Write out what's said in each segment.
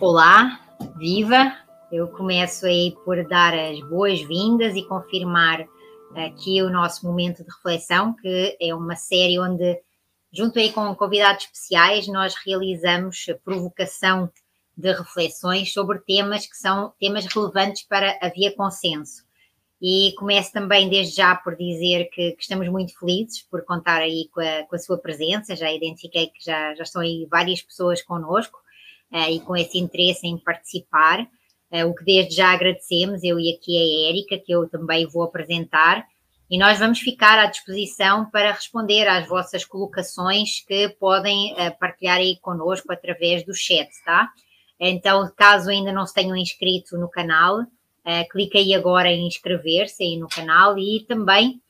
Olá, viva! Eu começo aí por dar as boas-vindas e confirmar aqui o nosso momento de reflexão, que é uma série onde, junto aí com convidados especiais, nós realizamos a provocação de reflexões sobre temas que são temas relevantes para a Via Consenso. E começo também desde já por dizer que, que estamos muito felizes por contar aí com a, com a, sua presença. Já identifiquei que já, já estão aí várias pessoas connosco e com esse interesse em participar. Uh, o que desde já agradecemos, eu e aqui a Érica, que eu também vou apresentar. E nós vamos ficar à disposição para responder às vossas colocações que podem uh, partilhar aí connosco através do chat, tá? Então, caso ainda não se tenham inscrito no canal, uh, clique aí agora em inscrever-se aí no canal e também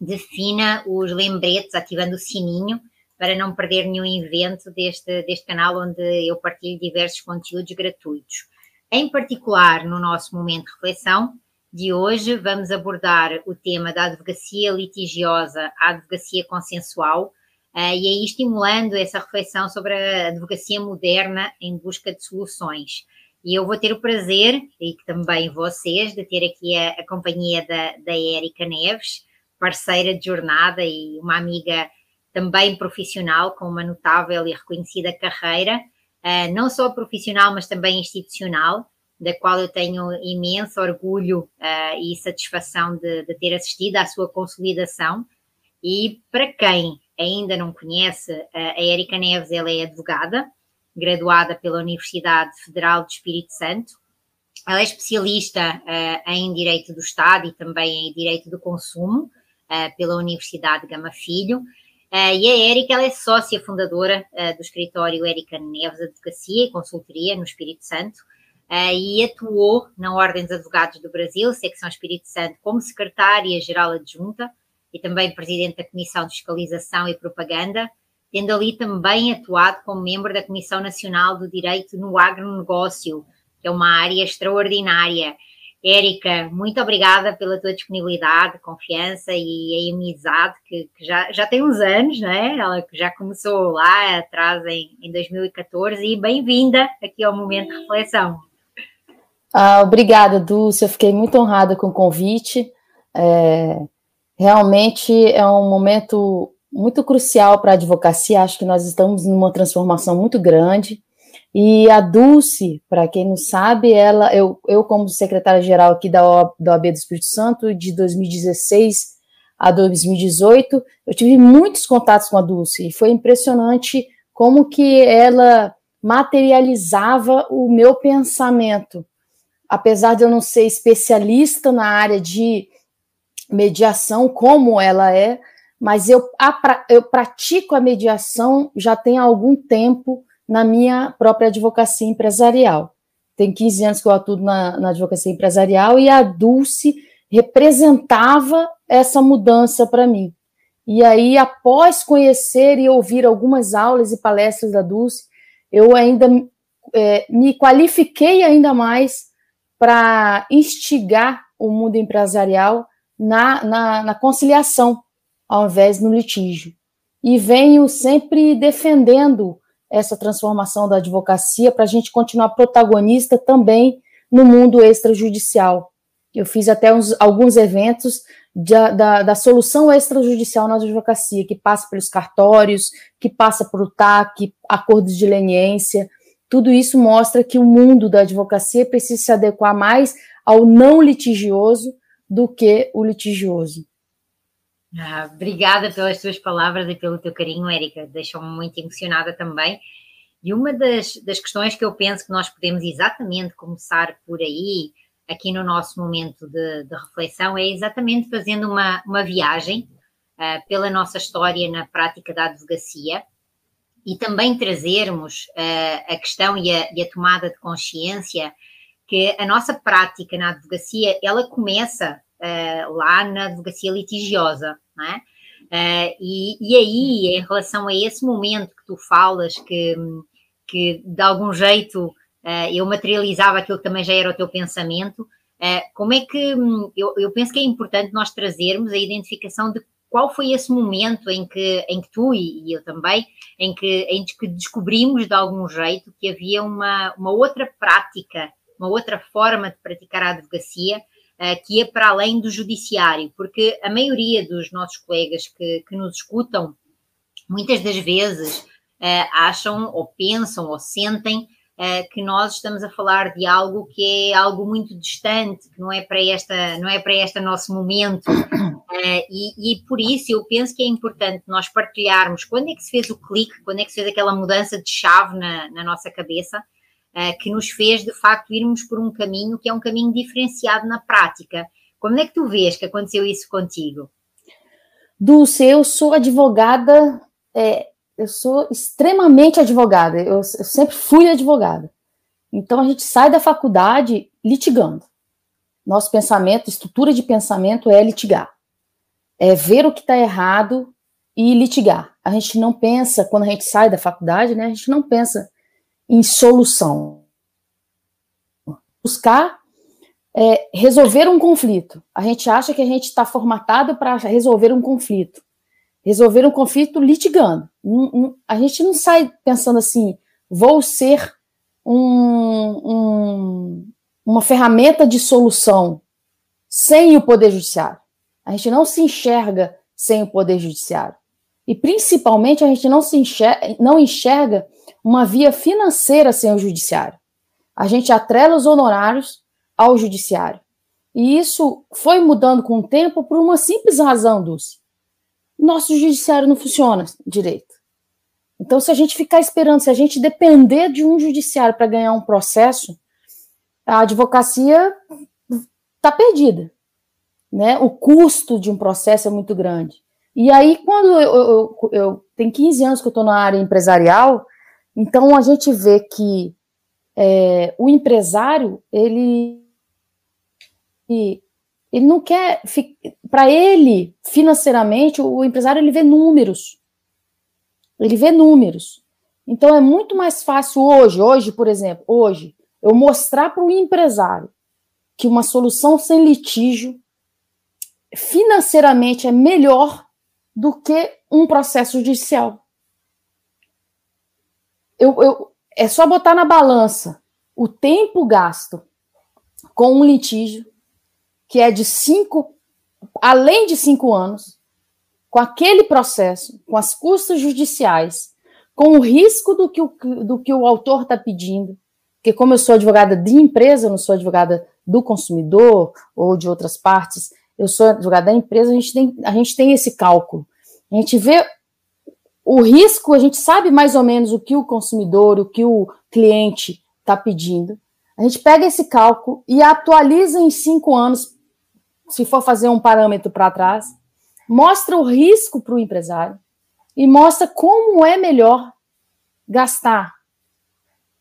defina os lembretes ativando o sininho para não perder nenhum evento deste, deste canal onde eu partilho diversos conteúdos gratuitos. Em particular, no nosso momento de reflexão de hoje, vamos abordar o tema da advocacia litigiosa à advocacia consensual, Uh, e aí estimulando essa reflexão sobre a advocacia moderna em busca de soluções. E eu vou ter o prazer, e também vocês, de ter aqui a, a companhia da, da Érica Neves, parceira de jornada e uma amiga também profissional, com uma notável e reconhecida carreira, uh, não só profissional, mas também institucional, da qual eu tenho imenso orgulho uh, e satisfação de, de ter assistido à sua consolidação. E para quem ainda não conhece, a Érica Neves ela é advogada, graduada pela Universidade Federal do Espírito Santo. Ela é especialista em Direito do Estado e também em Direito do Consumo pela Universidade Gama Filho. Uh, e a Érica ela é sócia fundadora do escritório Érica Neves Advocacia e Consultoria no Espírito Santo e atuou na Ordem dos Advogados do Brasil, secção Espírito Santo, como secretária-geral adjunta e também presidente da Comissão de Fiscalização e Propaganda, tendo ali também atuado como membro da Comissão Nacional do Direito no Agronegócio, que é uma área extraordinária. Érica, muito obrigada pela tua disponibilidade, confiança e a amizade que, que, já, já tem uns anos, não é? Ela já começou lá atrás em, em 2014 e bem-vinda aqui ao Momento de Reflexão. Ah, obrigada, Dulce. Eu fiquei muito honrada com o convite. É, realmente é um momento muito crucial para a advocacia. Acho que nós estamos numa transformação muito grande. E a Dulce, para quem não sabe, ela, eu, eu como secretária-geral aqui da, OAB, da OAB do Espírito Santo, de 2016 a 2018, eu tive muitos contatos com a Dulce, e foi impressionante como que ela materializava o meu pensamento. Apesar de eu não ser especialista na área de mediação como ela é, mas eu, a, eu pratico a mediação já tem algum tempo na minha própria advocacia empresarial. Tem 15 anos que eu atuo na, na advocacia empresarial e a Dulce representava essa mudança para mim. E aí, após conhecer e ouvir algumas aulas e palestras da Dulce, eu ainda é, me qualifiquei ainda mais para instigar o mundo empresarial na, na, na conciliação, ao invés no litígio. E venho sempre defendendo essa transformação da advocacia para a gente continuar protagonista também no mundo extrajudicial. Eu fiz até uns, alguns eventos da, da, da, solução extrajudicial na advocacia, que passa pelos cartórios, que passa por TAC, acordos de leniência. Tudo isso mostra que o mundo da advocacia precisa se adequar mais ao não litigioso do que o litigioso. Ah, obrigada pelas tuas palavras e pelo teu carinho, Érica. Deixam-me muito emocionada também. E uma das, das questões que eu penso que nós podemos exatamente começar por aí, aqui no nosso momento de, de reflexão, é exatamente fazendo uma, uma viagem uh, pela nossa história na prática da advocacia e também trazermos uh, a questão e a, e a tomada de consciência que a nossa prática na advocacia, ela começa uh, lá na advocacia litigiosa, Uh, e, e, aí, em relação a esse momento que tu falas, que, que de algum jeito uh, eu materializava aquilo que também já era o teu pensamento, como é que eu, eu penso que é importante nós trazermos a identificação de qual foi esse momento em que, em que tu e, e eu também, em que, em que descobrimos de algum jeito que havia uma, uma outra prática, uma outra forma de praticar a advocacia uh, que ia para além do judiciário, porque a maioria dos nossos colegas que, que nos escutam, muitas das vezes uh, acham ou pensam ou sentem uh, que nós estamos a falar de algo que é algo muito distante, que não é para esta, não é para este nosso momento. E, e, por isso eu penso que é importante nós partilharmos quando é que se fez o clique, quando é que se fez aquela mudança de chave na, na nossa cabeça, que nos fez de facto irmos por um caminho que é um caminho diferenciado na prática. Como é que tu vês que aconteceu isso contigo? Dulce, eu sou advogada é, eu sou extremamente advogada, eu, eu sempre fui advogada. Então a gente sai da faculdade litigando. Nosso pensamento, estrutura de pensamento é litigar. É ver o que está errado e litigar. A gente não pensa, quando a gente sai da faculdade, né, a gente não pensa em solução. Buscar é, resolver um conflito. A gente acha que a gente está formatado para resolver um conflito resolver um conflito litigando. A gente não sai pensando assim, vou ser um, um, uma ferramenta de solução sem o Poder Judiciário. A gente não se enxerga sem o Poder Judiciário. E, principalmente, a gente não, se enxerga, não enxerga uma via financeira sem o Judiciário. A gente atrela os honorários ao Judiciário. E isso foi mudando com o tempo por uma simples razão, Dulce nosso judiciário não funciona direito. Então, se a gente ficar esperando, se a gente depender de um judiciário para ganhar um processo, a advocacia está perdida. Né? O custo de um processo é muito grande. E aí, quando eu, eu, eu tenho 15 anos que eu estou na área empresarial, então a gente vê que é, o empresário, ele, ele não quer. Para ele, financeiramente, o empresário ele vê números. Ele vê números. Então é muito mais fácil hoje, hoje, por exemplo, hoje, eu mostrar para o empresário que uma solução sem litígio financeiramente é melhor do que um processo judicial. Eu, eu, é só botar na balança o tempo gasto com um litígio que é de cinco, além de cinco anos, com aquele processo, com as custas judiciais, com o risco do que o, do que o autor está pedindo, porque como eu sou advogada de empresa, não sou advogada do consumidor ou de outras partes, eu sou advogada da empresa, a gente tem, a gente tem esse cálculo. A gente vê o risco, a gente sabe mais ou menos o que o consumidor, o que o cliente está pedindo. A gente pega esse cálculo e atualiza em cinco anos se for fazer um parâmetro para trás, mostra o risco para o empresário e mostra como é melhor gastar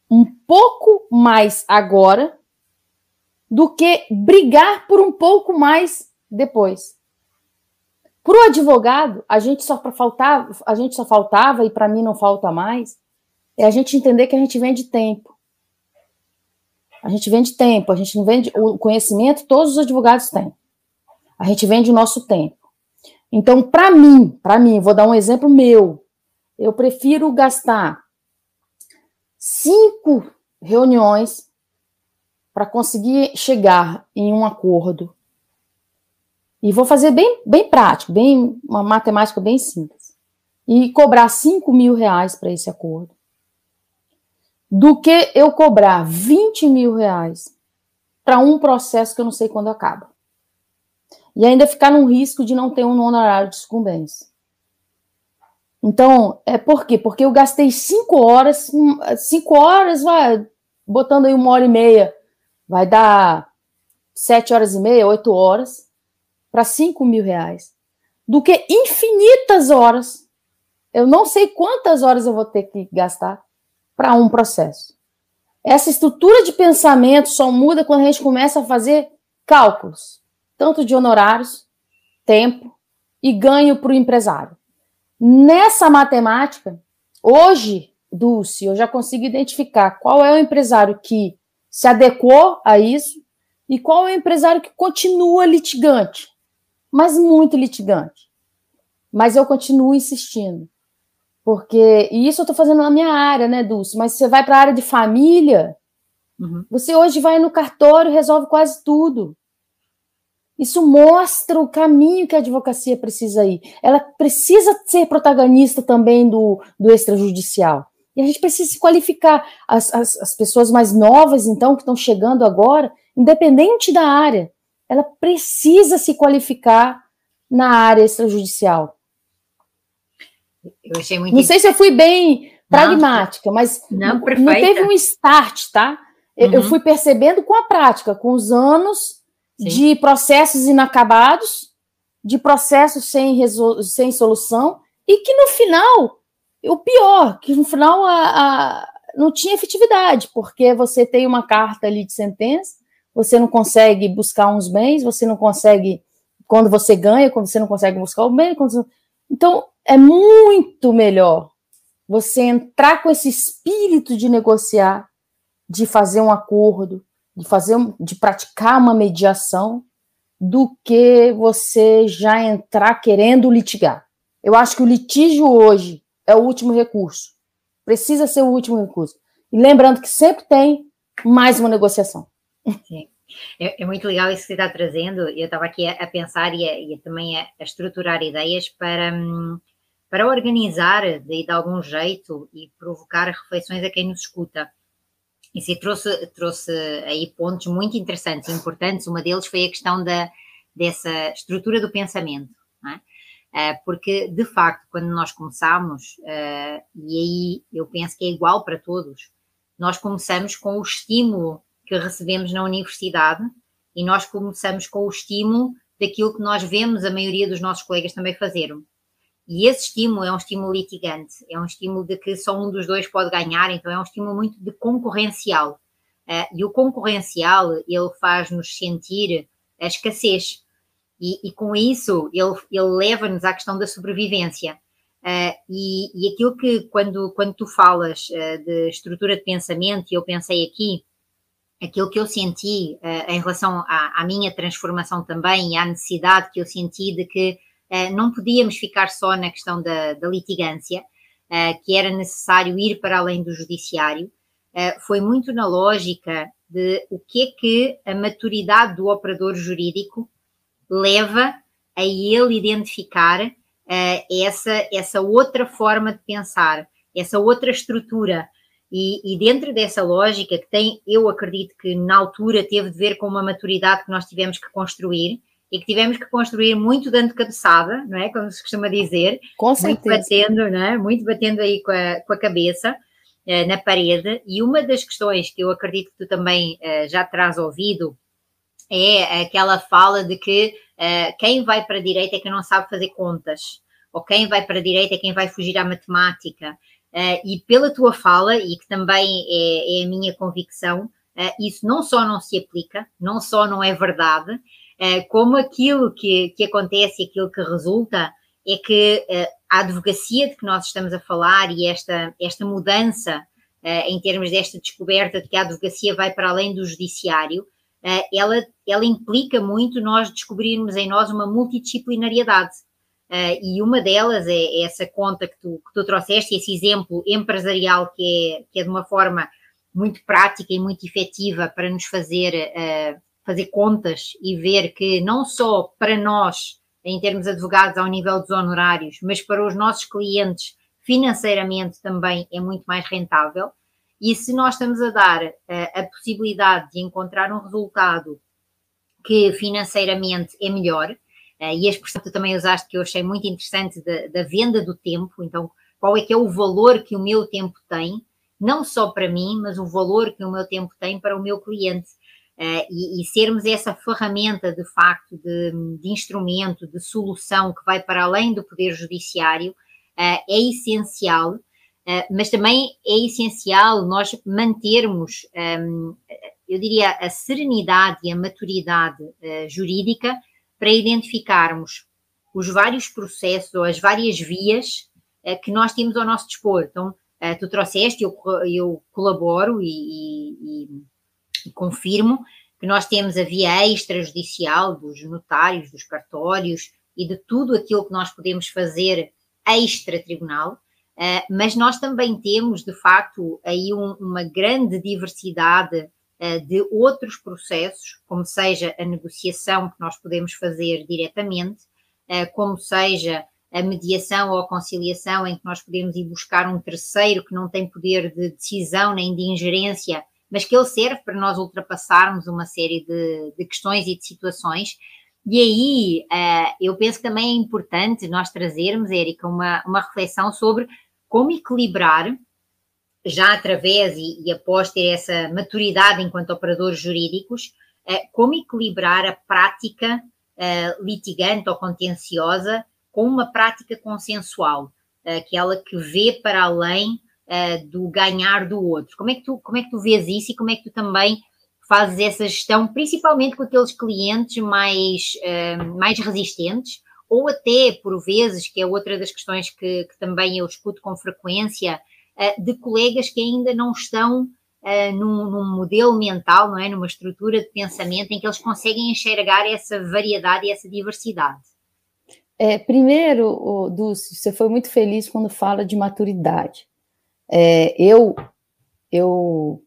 um pouco mais agora do que brigar por um pouco mais depois. Para o advogado, a gente só faltava, a gente só faltava e para mim não falta mais, é a gente entender que a gente vende tempo. A gente vende tempo, a gente não vende o conhecimento, todos os advogados têm. A gente vende o nosso tempo. Então, para mim, para mim, vou dar um exemplo meu. Eu prefiro gastar cinco reuniões para conseguir chegar em um acordo. E vou fazer bem, bem prático, bem uma matemática bem simples. E cobrar cinco mil reais para esse acordo. Do que eu cobrar 20 mil reais para um processo que eu não sei quando acaba e ainda ficar num risco de não ter um honorário de sucumbência. Então, é por quê? Porque eu gastei cinco horas, cinco horas, vai, botando aí uma hora e meia, vai dar sete horas e meia, oito horas, para cinco mil reais, do que infinitas horas. Eu não sei quantas horas eu vou ter que gastar para um processo. Essa estrutura de pensamento só muda quando a gente começa a fazer cálculos tanto de honorários, tempo e ganho para o empresário. Nessa matemática, hoje, Dulce, eu já consigo identificar qual é o empresário que se adequou a isso e qual é o empresário que continua litigante, mas muito litigante. mas eu continuo insistindo. Porque, e isso eu estou fazendo na minha área, né, Dulce? Mas você vai para a área de família, uhum. você hoje vai no cartório e resolve quase tudo. Isso mostra o caminho que a advocacia precisa ir. Ela precisa ser protagonista também do, do extrajudicial. E a gente precisa se qualificar. As, as, as pessoas mais novas, então, que estão chegando agora, independente da área, ela precisa se qualificar na área extrajudicial. Eu achei muito. Não sei se eu fui bem pragmática, não, mas não, não, teve um start, tá? Uhum. Eu fui percebendo com a prática, com os anos Sim. de processos inacabados, de processos sem, sem solução, e que no final, o pior, que no final a, a, não tinha efetividade, porque você tem uma carta ali de sentença, você não consegue buscar uns bens, você não consegue, quando você ganha, quando você não consegue buscar o bem, quando... então é muito melhor você entrar com esse espírito de negociar, de fazer um acordo, de fazer, de praticar uma mediação, do que você já entrar querendo litigar. Eu acho que o litígio hoje é o último recurso. Precisa ser o último recurso. E lembrando que sempre tem mais uma negociação. É, é muito legal isso que você está trazendo. Eu estava aqui a, a pensar e, a, e também a, a, estruturar ideias para, hum, para organizar de, de algum jeito e provocar reflexões a quem nos escuta. E se trouxe, trouxe aí pontos muito interessantes e importantes. Uma deles foi a questão da, dessa estrutura do pensamento. É? Uh, porque, de facto, quando nós começamos, uh, e aí eu penso que é igual para todos, nós começamos com o estímulo que recebemos na universidade e nós começamos com o estímulo daquilo que nós vemos a maioria dos nossos colegas também fazerem. E esse estímulo é um estímulo litigante, é um estímulo de que só um dos dois pode ganhar, então é um estímulo muito de concorrencial. Uh, e o concorrencial, ele faz-nos sentir a escassez. E, e com isso, ele, ele leva-nos à questão da sobrevivência. Uh, e, e, aquilo que, quando, quando tu falas uh, de estrutura de pensamento, e eu pensei aqui, aquilo que eu senti em relação à, à minha transformação também e à necessidade que eu senti de que eh, não podíamos ficar só na questão da, da litigância, eh, que era necessário ir para além do judiciário. Foi muito na lógica de o que é que a maturidade do operador jurídico leva a ele identificar essa, essa outra forma de pensar, essa outra estrutura. E, e, dentro dessa lógica, que tem, eu acredito que na altura teve de ver com uma maturidade que nós tivemos que construir, e que tivemos que construir muito dando cabeçada, não é? Como se costuma dizer. Com certeza. Muito batendo, não é? Muito batendo aí com a, com a cabeça eh, na parede. E uma das questões que eu acredito que tu também eh, já terás ouvido é aquela fala de que eh, quem vai para a direita é quem não sabe fazer contas, ou quem vai para a direita é quem vai fugir à matemática. E pela tua fala, e que também é, é a minha convicção, isso não só não se aplica, não só não é verdade, eh, como aquilo que, que acontece, aquilo que resulta, é que a advocacia de que nós estamos a falar e esta, esta mudança em termos desta descoberta de que a advocacia vai para além do judiciário, ela, ela implica muito nós descobrirmos em nós uma multidisciplinariedade. E uma delas é essa conta que tu, que tu trouxeste, esse exemplo empresarial que é, que é de uma forma muito prática e muito efetiva para nos fazer uh, fazer contas e ver que não só para nós, em termos advogados, ao nível dos honorários, mas para os nossos clientes, financeiramente também é muito mais rentável. E se nós estamos a dar uh, a possibilidade de encontrar um resultado que financeiramente é melhor, uh, e a expressão que tu também usaste que eu achei muito interessante da, da venda do tempo, então qual é que é o valor que o meu tempo tem, não só para mim, mas o valor que o meu tempo tem para o meu cliente. Uh, e, e, sermos essa ferramenta de facto de, de, instrumento, de solução que vai para além do poder judiciário, uh, é essencial, uh, mas também é essencial nós mantermos, um, ehm, eu diria, a serenidade e a maturidade jurídica para identificarmos os vários processos ou as várias vias que nós temos ao nosso dispor. Então, tu trouxeste, eu, eu colaboro e, e e confirmo que nós temos a via extrajudicial dos notários, dos cartórios, e de tudo aquilo que nós podemos fazer extra-tribunal, uh, mas nós também temos, de facto, aí um, uma grande diversidade de outros processos, como seja a negociação que nós podemos fazer diretamente, uh, como seja a mediação ou a conciliação, em que nós podemos ir buscar um terceiro que não tem poder de decisão nem de ingerência, mas que ele serve para nós ultrapassarmos uma série de, de questões e de situações. E aí, uh, eu penso que também é importante nós trazermos, Érica, uma, uma reflexão sobre como equilibrar, já através e, e após ter essa maturidade enquanto operadores jurídicos, uh, como equilibrar a prática uh, litigante ou contenciosa com uma prática consensual, aquela que vê para além uh, do ganhar do outro. Como é, que tu, como é que tu vês isso e como é que tu também fazes essa gestão, principalmente com aqueles clientes mais, mais resistentes, ou até, por vezes, que é outra das questões que, que também eu escuto com frequência, de colegas que ainda não estão Uh, num, num, modelo mental, não é? numa estrutura de pensamento em que eles conseguem enxergar essa variedade e essa diversidade. É, primeiro, Dulce, você foi muito feliz quando fala de maturidade. É, eu, eu,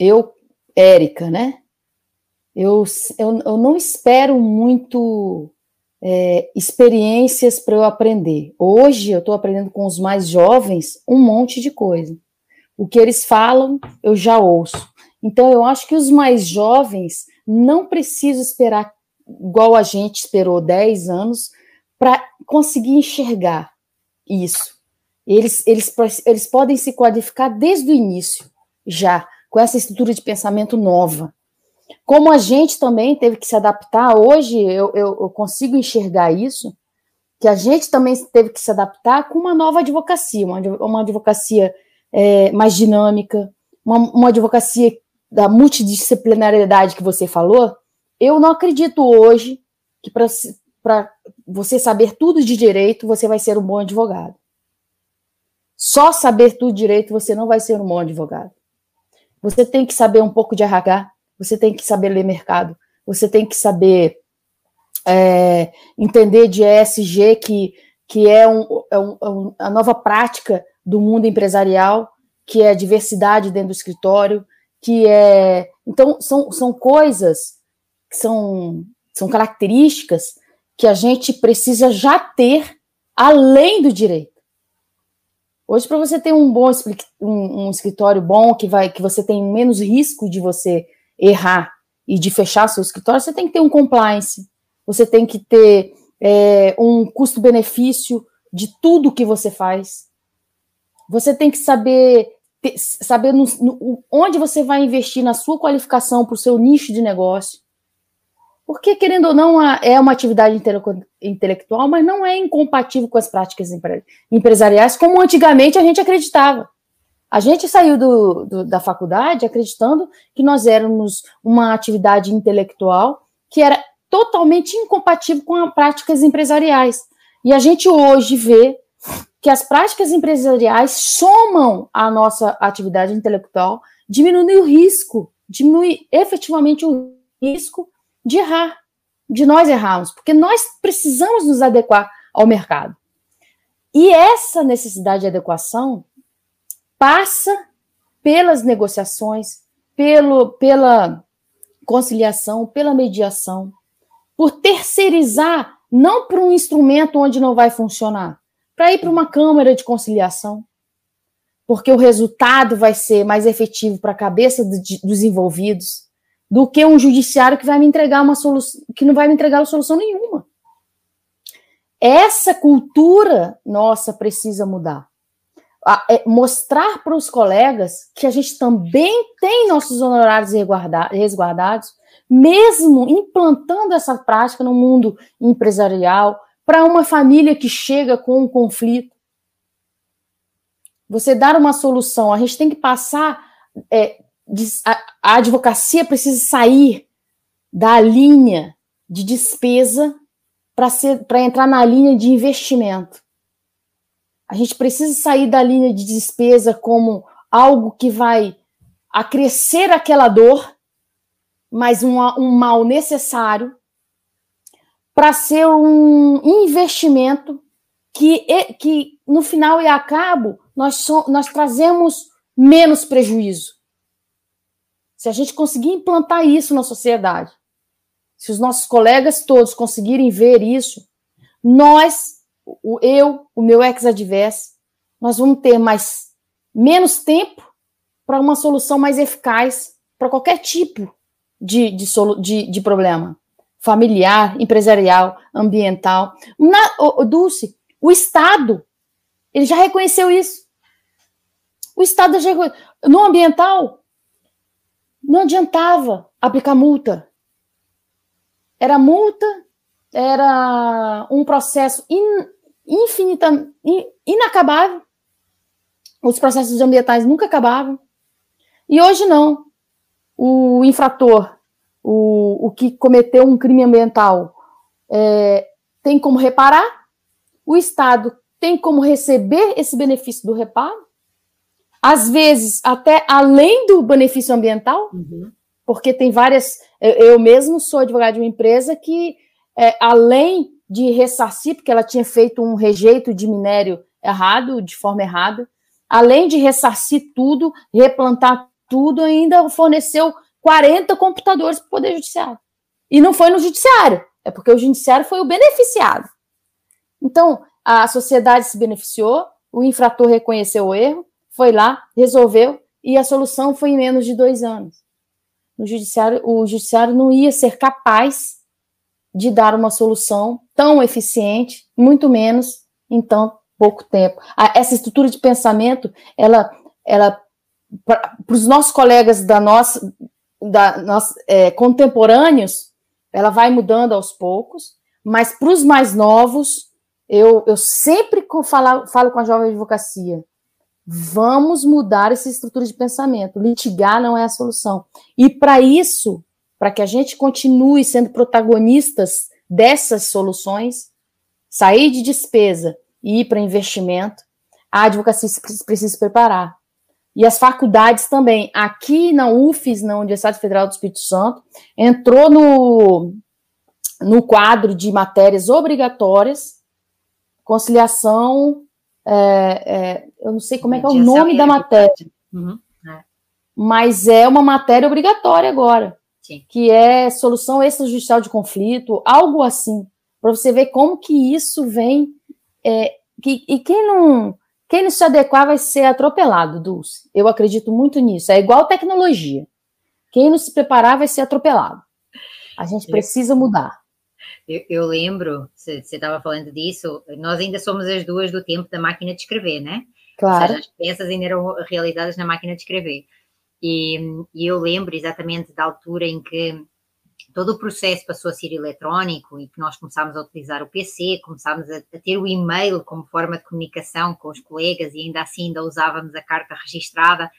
eu, Érica, né? Eu, eu, eu não espero muito é, experiências para eu aprender. Hoje eu estou aprendendo com os mais jovens um monte de coisa. O que eles falam, eu já ouço. Então eu acho que os mais jovens não precisam esperar igual a gente esperou 10 anos para conseguir enxergar isso. Eles, eles, eles podem se qualificar desde o início, já, com essa estrutura de pensamento nova. Como a gente também teve que se adaptar, hoje eu, eu, eu consigo enxergar isso, que a gente também teve que se adaptar com uma nova advocacia, uma, uma advocacia é, mais dinâmica, uma, uma advocacia da multidisciplinariedade que você falou. Eu não acredito hoje que para você saber tudo de direito, você vai ser um bom advogado. Só saber tudo direito, você não vai ser um bom advogado. Você tem que saber um pouco de RH, você tem que saber ler mercado, você tem que saber é, entender de ESG, que, que é, um, é, um, é um, a nova prática do mundo empresarial, que é diversidade dentro do escritório, que é. Então, são, são coisas são, são características que a gente precisa já ter além do direito. Hoje, para você ter um bom um, um, escritório bom, que vai que você tem menos risco de você errar e de fechar seu escritório, você tem que ter um compliance, você tem que ter é, um custo-benefício de tudo que você faz. Você tem que saber ter, saber no, no, onde você vai investir na sua qualificação para o seu nicho de negócio. Porque, querendo ou não, é uma atividade intelectual, mas não é incompatível com as práticas empresariais, como antigamente a gente acreditava. A gente saiu do, do, da faculdade acreditando que nós éramos uma atividade intelectual que era totalmente incompatível com as práticas empresariais. E a gente hoje vê que as práticas empresariais somam à nossa atividade intelectual, diminuem o risco, diminui efetivamente o risco de errar, de nós errarmos, porque nós precisamos nos adequar ao mercado. E essa necessidade de adequação passa pelas negociações, pelo, pela conciliação, pela mediação, por terceirizar, não para um instrumento onde não vai funcionar, para ir para uma câmara de conciliação, porque o resultado vai ser mais efetivo para a cabeça dos envolvidos do que um judiciário que vai me entregar uma solução, que não vai me entregar solução nenhuma. Essa cultura nossa precisa mudar. É mostrar para os colegas que a gente também tem nossos honorários resguardados, mesmo implantando essa prática no mundo empresarial, para uma família que chega com um conflito. Você dar uma solução, a gente tem que passar é, a, a advocacia precisa sair da linha de despesa para entrar na linha de investimento. A gente precisa sair da linha de despesa como algo que vai acrescer aquela dor, mas um, um mal necessário, para ser um investimento que, que no final e a cabo nós, so, nós trazemos menos prejuízo. Se a gente conseguir implantar isso na sociedade, se os nossos colegas todos conseguirem ver isso, nós, o eu, o meu ex-adverso, nós vamos ter mais menos tempo para uma solução mais eficaz para qualquer tipo de, de, de, de, problema familiar, empresarial, ambiental. Na, o, o Dulce, o Estado, ele já reconheceu isso. O Estado já reconheceu. No ambiental, não adiantava aplicar multa. Era multa, era um processo in, infinita, in, inacabável. Os processos ambientais nunca acabavam. E hoje não. O infrator, o, o que cometeu um crime ambiental, é, tem como reparar, o Estado tem como receber esse benefício do reparo, às vezes até além do benefício ambiental, uhum. porque tem várias. Eu, eu, mesmo sou advogado de uma empresa que, é, além de ressarcir, porque ela tinha feito um rejeito de minério errado, de forma errada, além de ressarcir tudo, replantar tudo, ainda forneceu 40 computadores para o Poder Judiciário. E não foi no Judiciário, é porque o Judiciário foi o beneficiado. Então, a sociedade se beneficiou, o infrator reconheceu o erro, foi lá, resolveu, e a solução foi em menos de dois anos. No judiciário, o judiciário não ia ser capaz de dar uma solução tão eficiente, muito menos em tão pouco tempo. Essa estrutura de pensamento, ela, ela para os nossos colegas da nossa, da nossa é, contemporâneos, ela vai mudando aos poucos, mas para os mais novos, eu, eu sempre falo, falo com a jovem advocacia, vamos mudar essa estrutura de pensamento. Litigar não é a solução. E para isso, para que a gente continue sendo protagonistas dessas soluções, sair de despesa e ir para investimento, a advocacia precisa se preparar. E as faculdades também. Aqui na UFES, na Universidade Federal do Espírito Santo, entrou no, no quadro de matérias obrigatórias conciliação, é, é, eu não sei como é que é o nome da matéria, uhum. é. mas é uma matéria obrigatória agora, Sim. que é solução extrajudicial de conflito, algo assim, para você ver como que isso vem, é, que, e quem não, quem não se adequar vai ser atropelado, Dulce, eu acredito muito nisso, é igual tecnologia, quem não se preparar vai ser atropelado, a gente precisa mudar. Eu, eu lembro, você estava falando disso, nós ainda somos as duas do tempo da máquina de escrever, né? Claro. Seja, as peças ainda eram realizadas na máquina de escrever. E, e, eu lembro exatamente da altura em que todo o processo passou a ser eletrónico e que nós começámos a utilizar o PC, começámos a, a, ter o e-mail como forma de comunicação com os colegas e ainda assim ainda usávamos a carta registrada.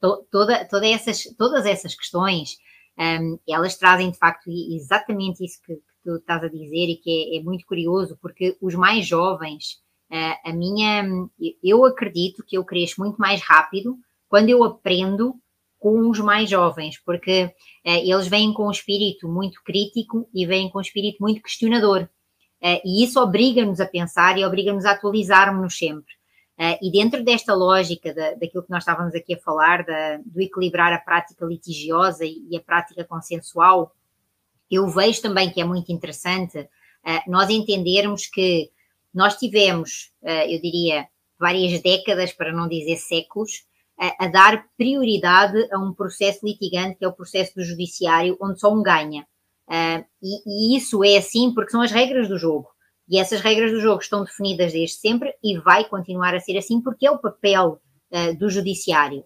To, toda, toda essas, todas essas questões, um, elas trazem de facto exatamente isso que, tu estás a dizer e que é, é muito curioso, porque os mais jovens, uh, a minha, eu acredito que eu cresço muito mais rápido quando eu aprendo com os mais jovens, porque uh, eles vêm com um espírito muito crítico e vêm com um espírito muito questionador. Uh, e isso obriga-nos a pensar e obriga-nos a atualizarmos-nos sempre. Uh, e dentro desta lógica da, daquilo que nós estávamos aqui a falar, da, do equilibrar a prática litigiosa e, e, a prática consensual, eu vejo também que é muito interessante nós entendermos que nós tivemos, eu diria, várias décadas, para não dizer séculos, uh, a dar prioridade a um processo litigante, que é o processo do judiciário, onde só um ganha. E, e, isso é assim porque são as regras do jogo. E essas regras do jogo estão definidas desde sempre e vai continuar a ser assim porque é o papel do judiciário.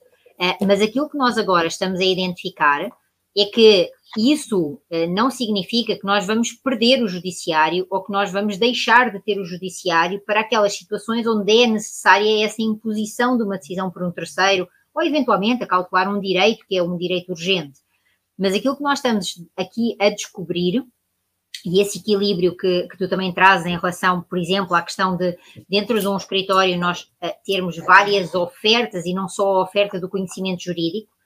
mas aquilo que nós agora estamos a identificar é que isso eh, não significa que nós vamos perder o judiciário ou que nós vamos deixar de ter o judiciário para aquelas situações onde é necessária essa imposição de uma decisão por um terceiro ou eventualmente a cautelar um direito que é um direito urgente. Mas aquilo que nós estamos aqui a descobrir e esse equilíbrio que, que tu também trazes em relação, por exemplo, à questão de dentro de um escritório nós uh, termos várias ofertas e não só a oferta do conhecimento jurídico, eh,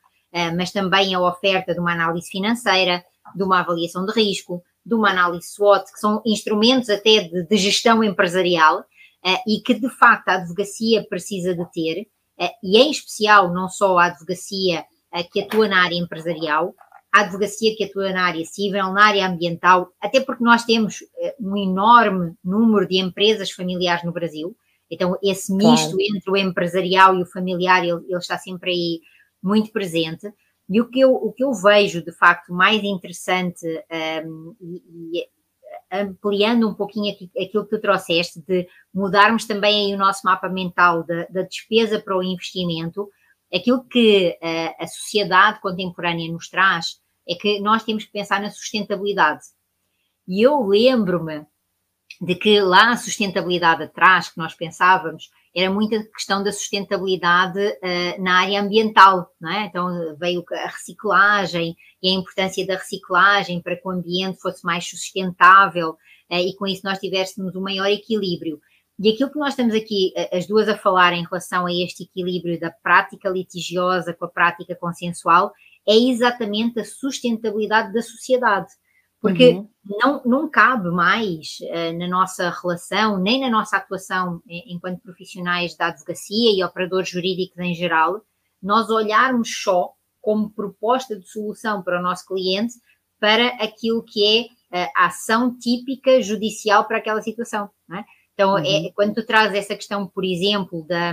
mas também a oferta de uma análise financeira, de uma avaliação de risco, de uma análise SWOT, que são instrumentos até de, de gestão empresarial uh, e que de facto a advocacia precisa de ter, uh, e em especial não só a advocacia que atua na área empresarial, a advocacia que atua na área civil, na área ambiental, até porque nós temos um enorme número de empresas familiares no Brasil, então esse misto claro. entre o empresarial e o familiar, ele, ele está sempre aí muito presente. E o que eu, o que eu vejo, de facto, mais interessante um, e, e, ampliando um pouquinho aquilo que tu trouxeste, de mudarmos também o nosso mapa mental da, da despesa para o investimento, aquilo que uh, a sociedade contemporânea nos traz é que nós temos que pensar na sustentabilidade. E eu lembro-me de que lá a sustentabilidade atrás, que nós pensávamos, era muita questão da sustentabilidade uh, na área ambiental, não é? Então veio a reciclagem e a importância da reciclagem para que o ambiente fosse mais sustentável uh, e com isso nós tivéssemos um maior equilíbrio. E aquilo que nós estamos aqui, as duas a falar em relação a este equilíbrio da prática litigiosa com a prática consensual, é exatamente a sustentabilidade da sociedade. Porque uhum. não, não cabe mais uh, na nossa relação, nem na nossa atuação enquanto profissionais da advocacia e operadores jurídicos em geral, nós olharmos só como proposta de solução para o nosso cliente para aquilo que é uh, a ação típica judicial para aquela situação. É? Então, é, uhum. é, quando tu trazes essa questão, por exemplo, da,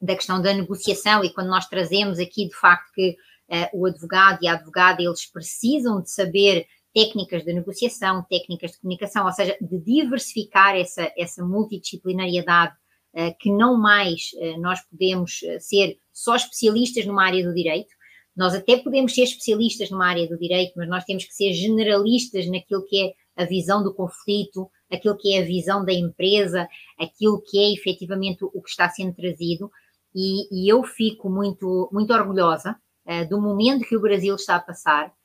da questão da negociação e quando nós trazemos aqui de facto que uh, o advogado e a advogada eles precisam de saber técnicas de negociação, técnicas de comunicação, ou seja, de diversificar essa, essa multidisciplinariedade uh, que não mais uh, nós podemos uh, ser só especialistas numa área do direito. Nós até podemos ser especialistas numa área do direito, mas nós temos que ser generalistas naquilo que é a visão do conflito, aquilo que é a visão da empresa, aquilo que é efetivamente o que está sendo trazido. E, e eu fico muito, muito orgulhosa do momento que o Brasil está a passar, uh,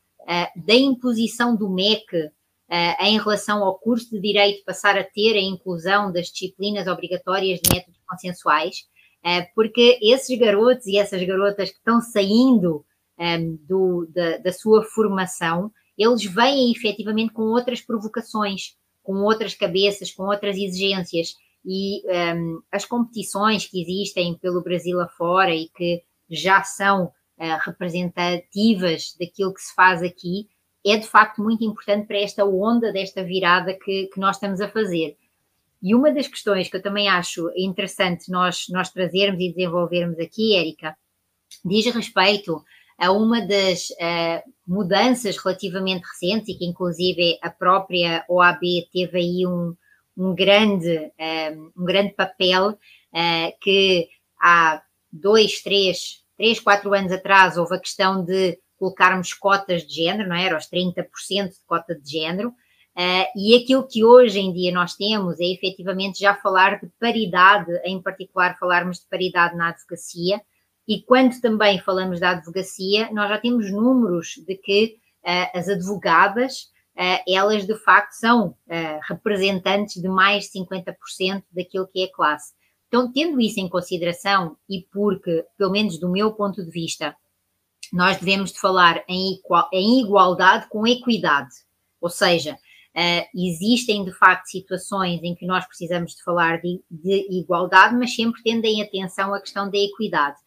da imposição do MEC uh, em relação ao curso de Direito passar a ter a inclusão das disciplinas obrigatórias de métodos consensuais, uh, porque esses garotos e essas garotas que estão saindo ehm, do, da, da sua formação, eles vêm efetivamente com outras provocações, com outras cabeças, com outras exigências. E um, ehm, as competições que existem pelo Brasil afora e que já são representativas daquilo que se faz aqui, é de facto muito importante para esta onda desta virada que, que nós estamos a fazer. E uma das questões que eu também acho interessante nós, nós trazermos e desenvolvermos aqui, Érica, diz respeito a uma das uh, mudanças relativamente recentes e que inclusive a própria OAB teve aí um, um, grande, uh, um grande papel uh, que há dois, três, três, quatro anos atrás houve a questão de colocarmos cotas de género, não é? era? Os 30% de cota de género. Uh, e aquilo que hoje em dia nós temos é efetivamente já falar de paridade, em particular falarmos de paridade na advocacia, e quando também falamos da advocacia, nós já temos números de que uh, as advogadas, uh, elas de facto são representantes de mais de 50% daquilo que é classe. Então, tendo isso em consideração, e porque, pelo menos do meu ponto de vista, nós devemos de falar em, igual, em igualdade com equidade, ou seja, uh, existem de facto situações em que nós precisamos de falar de, de igualdade, mas sempre tendo em atenção a questão da equidade.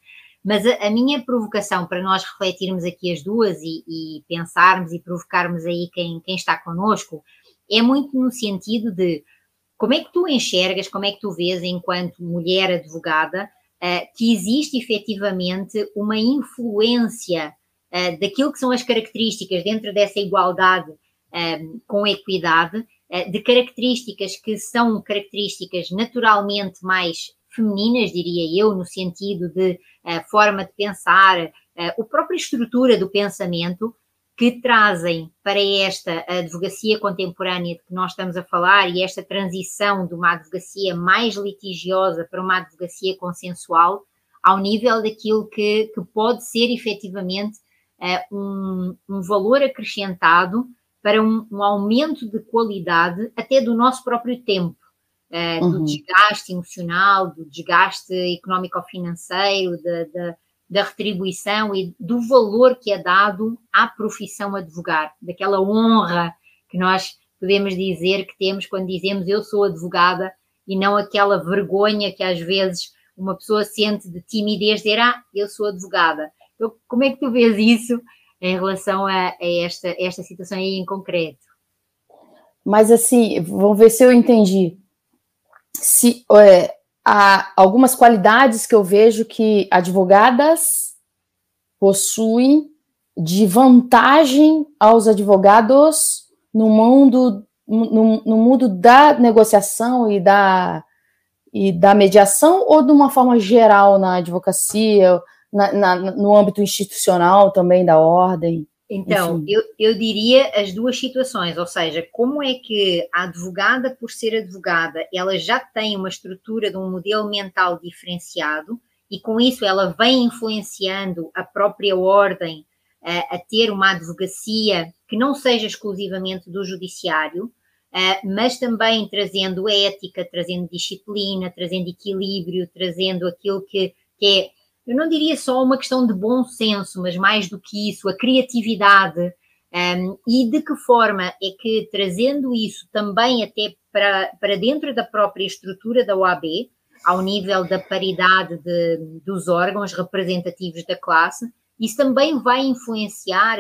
Mas a, a, minha provocação para nós refletirmos aqui as duas e, e pensarmos e provocarmos aí quem, quem está connosco é muito no sentido de como é que tu enxergas, como é que tu vês, enquanto mulher advogada, uh, que existe efetivamente uma influência uh, daquilo que são as características dentro dessa igualdade uh, com equidade, de características que são características naturalmente mais femininas, diria eu, no sentido de forma de pensar, a própria estrutura do pensamento, que trazem para esta advocacia contemporânea de que nós estamos a falar e esta transição de uma advocacia mais litigiosa para uma advocacia consensual, ao nível daquilo que, que pode ser efetivamente uh, um, um, valor acrescentado para um, um, aumento de qualidade até do nosso próprio tempo, uh, uhum. do desgaste emocional, do desgaste económico-financeiro, da, da retribuição e do valor que é dado à profissão advogar, daquela honra que nós podemos dizer que temos quando dizemos eu sou advogada e não aquela vergonha que às vezes uma pessoa sente de timidez dizer ah, eu sou advogada. Então, como é que tu vês isso em relação a, a esta, esta situação aí em concreto? Mas assim, vamos ver se eu entendi. Se é, há algumas qualidades que eu vejo que advogadas possuem de vantagem aos advogados no mundo no, no mundo da negociação e da e da mediação ou de uma forma geral na advocacia, na, na, no âmbito institucional também da ordem? Então, eu, eu diria as duas situações, ou seja, como é que a advogada, por ser advogada, ela já tem uma estrutura de um modelo mental diferenciado e com isso ela vem influenciando a própria ordem a, a ter uma advocacia que não seja exclusivamente do judiciário, Uh, mas também trazendo ética, trazendo disciplina, trazendo equilíbrio, trazendo aquilo que, que é eu não diria só uma questão de bom senso, mas mais do que isso, a criatividade. Um, e de que forma é que, trazendo isso também até para, para dentro da própria estrutura da OAB, ao nível da paridade de, dos órgãos representativos da classe, isso também vai influenciar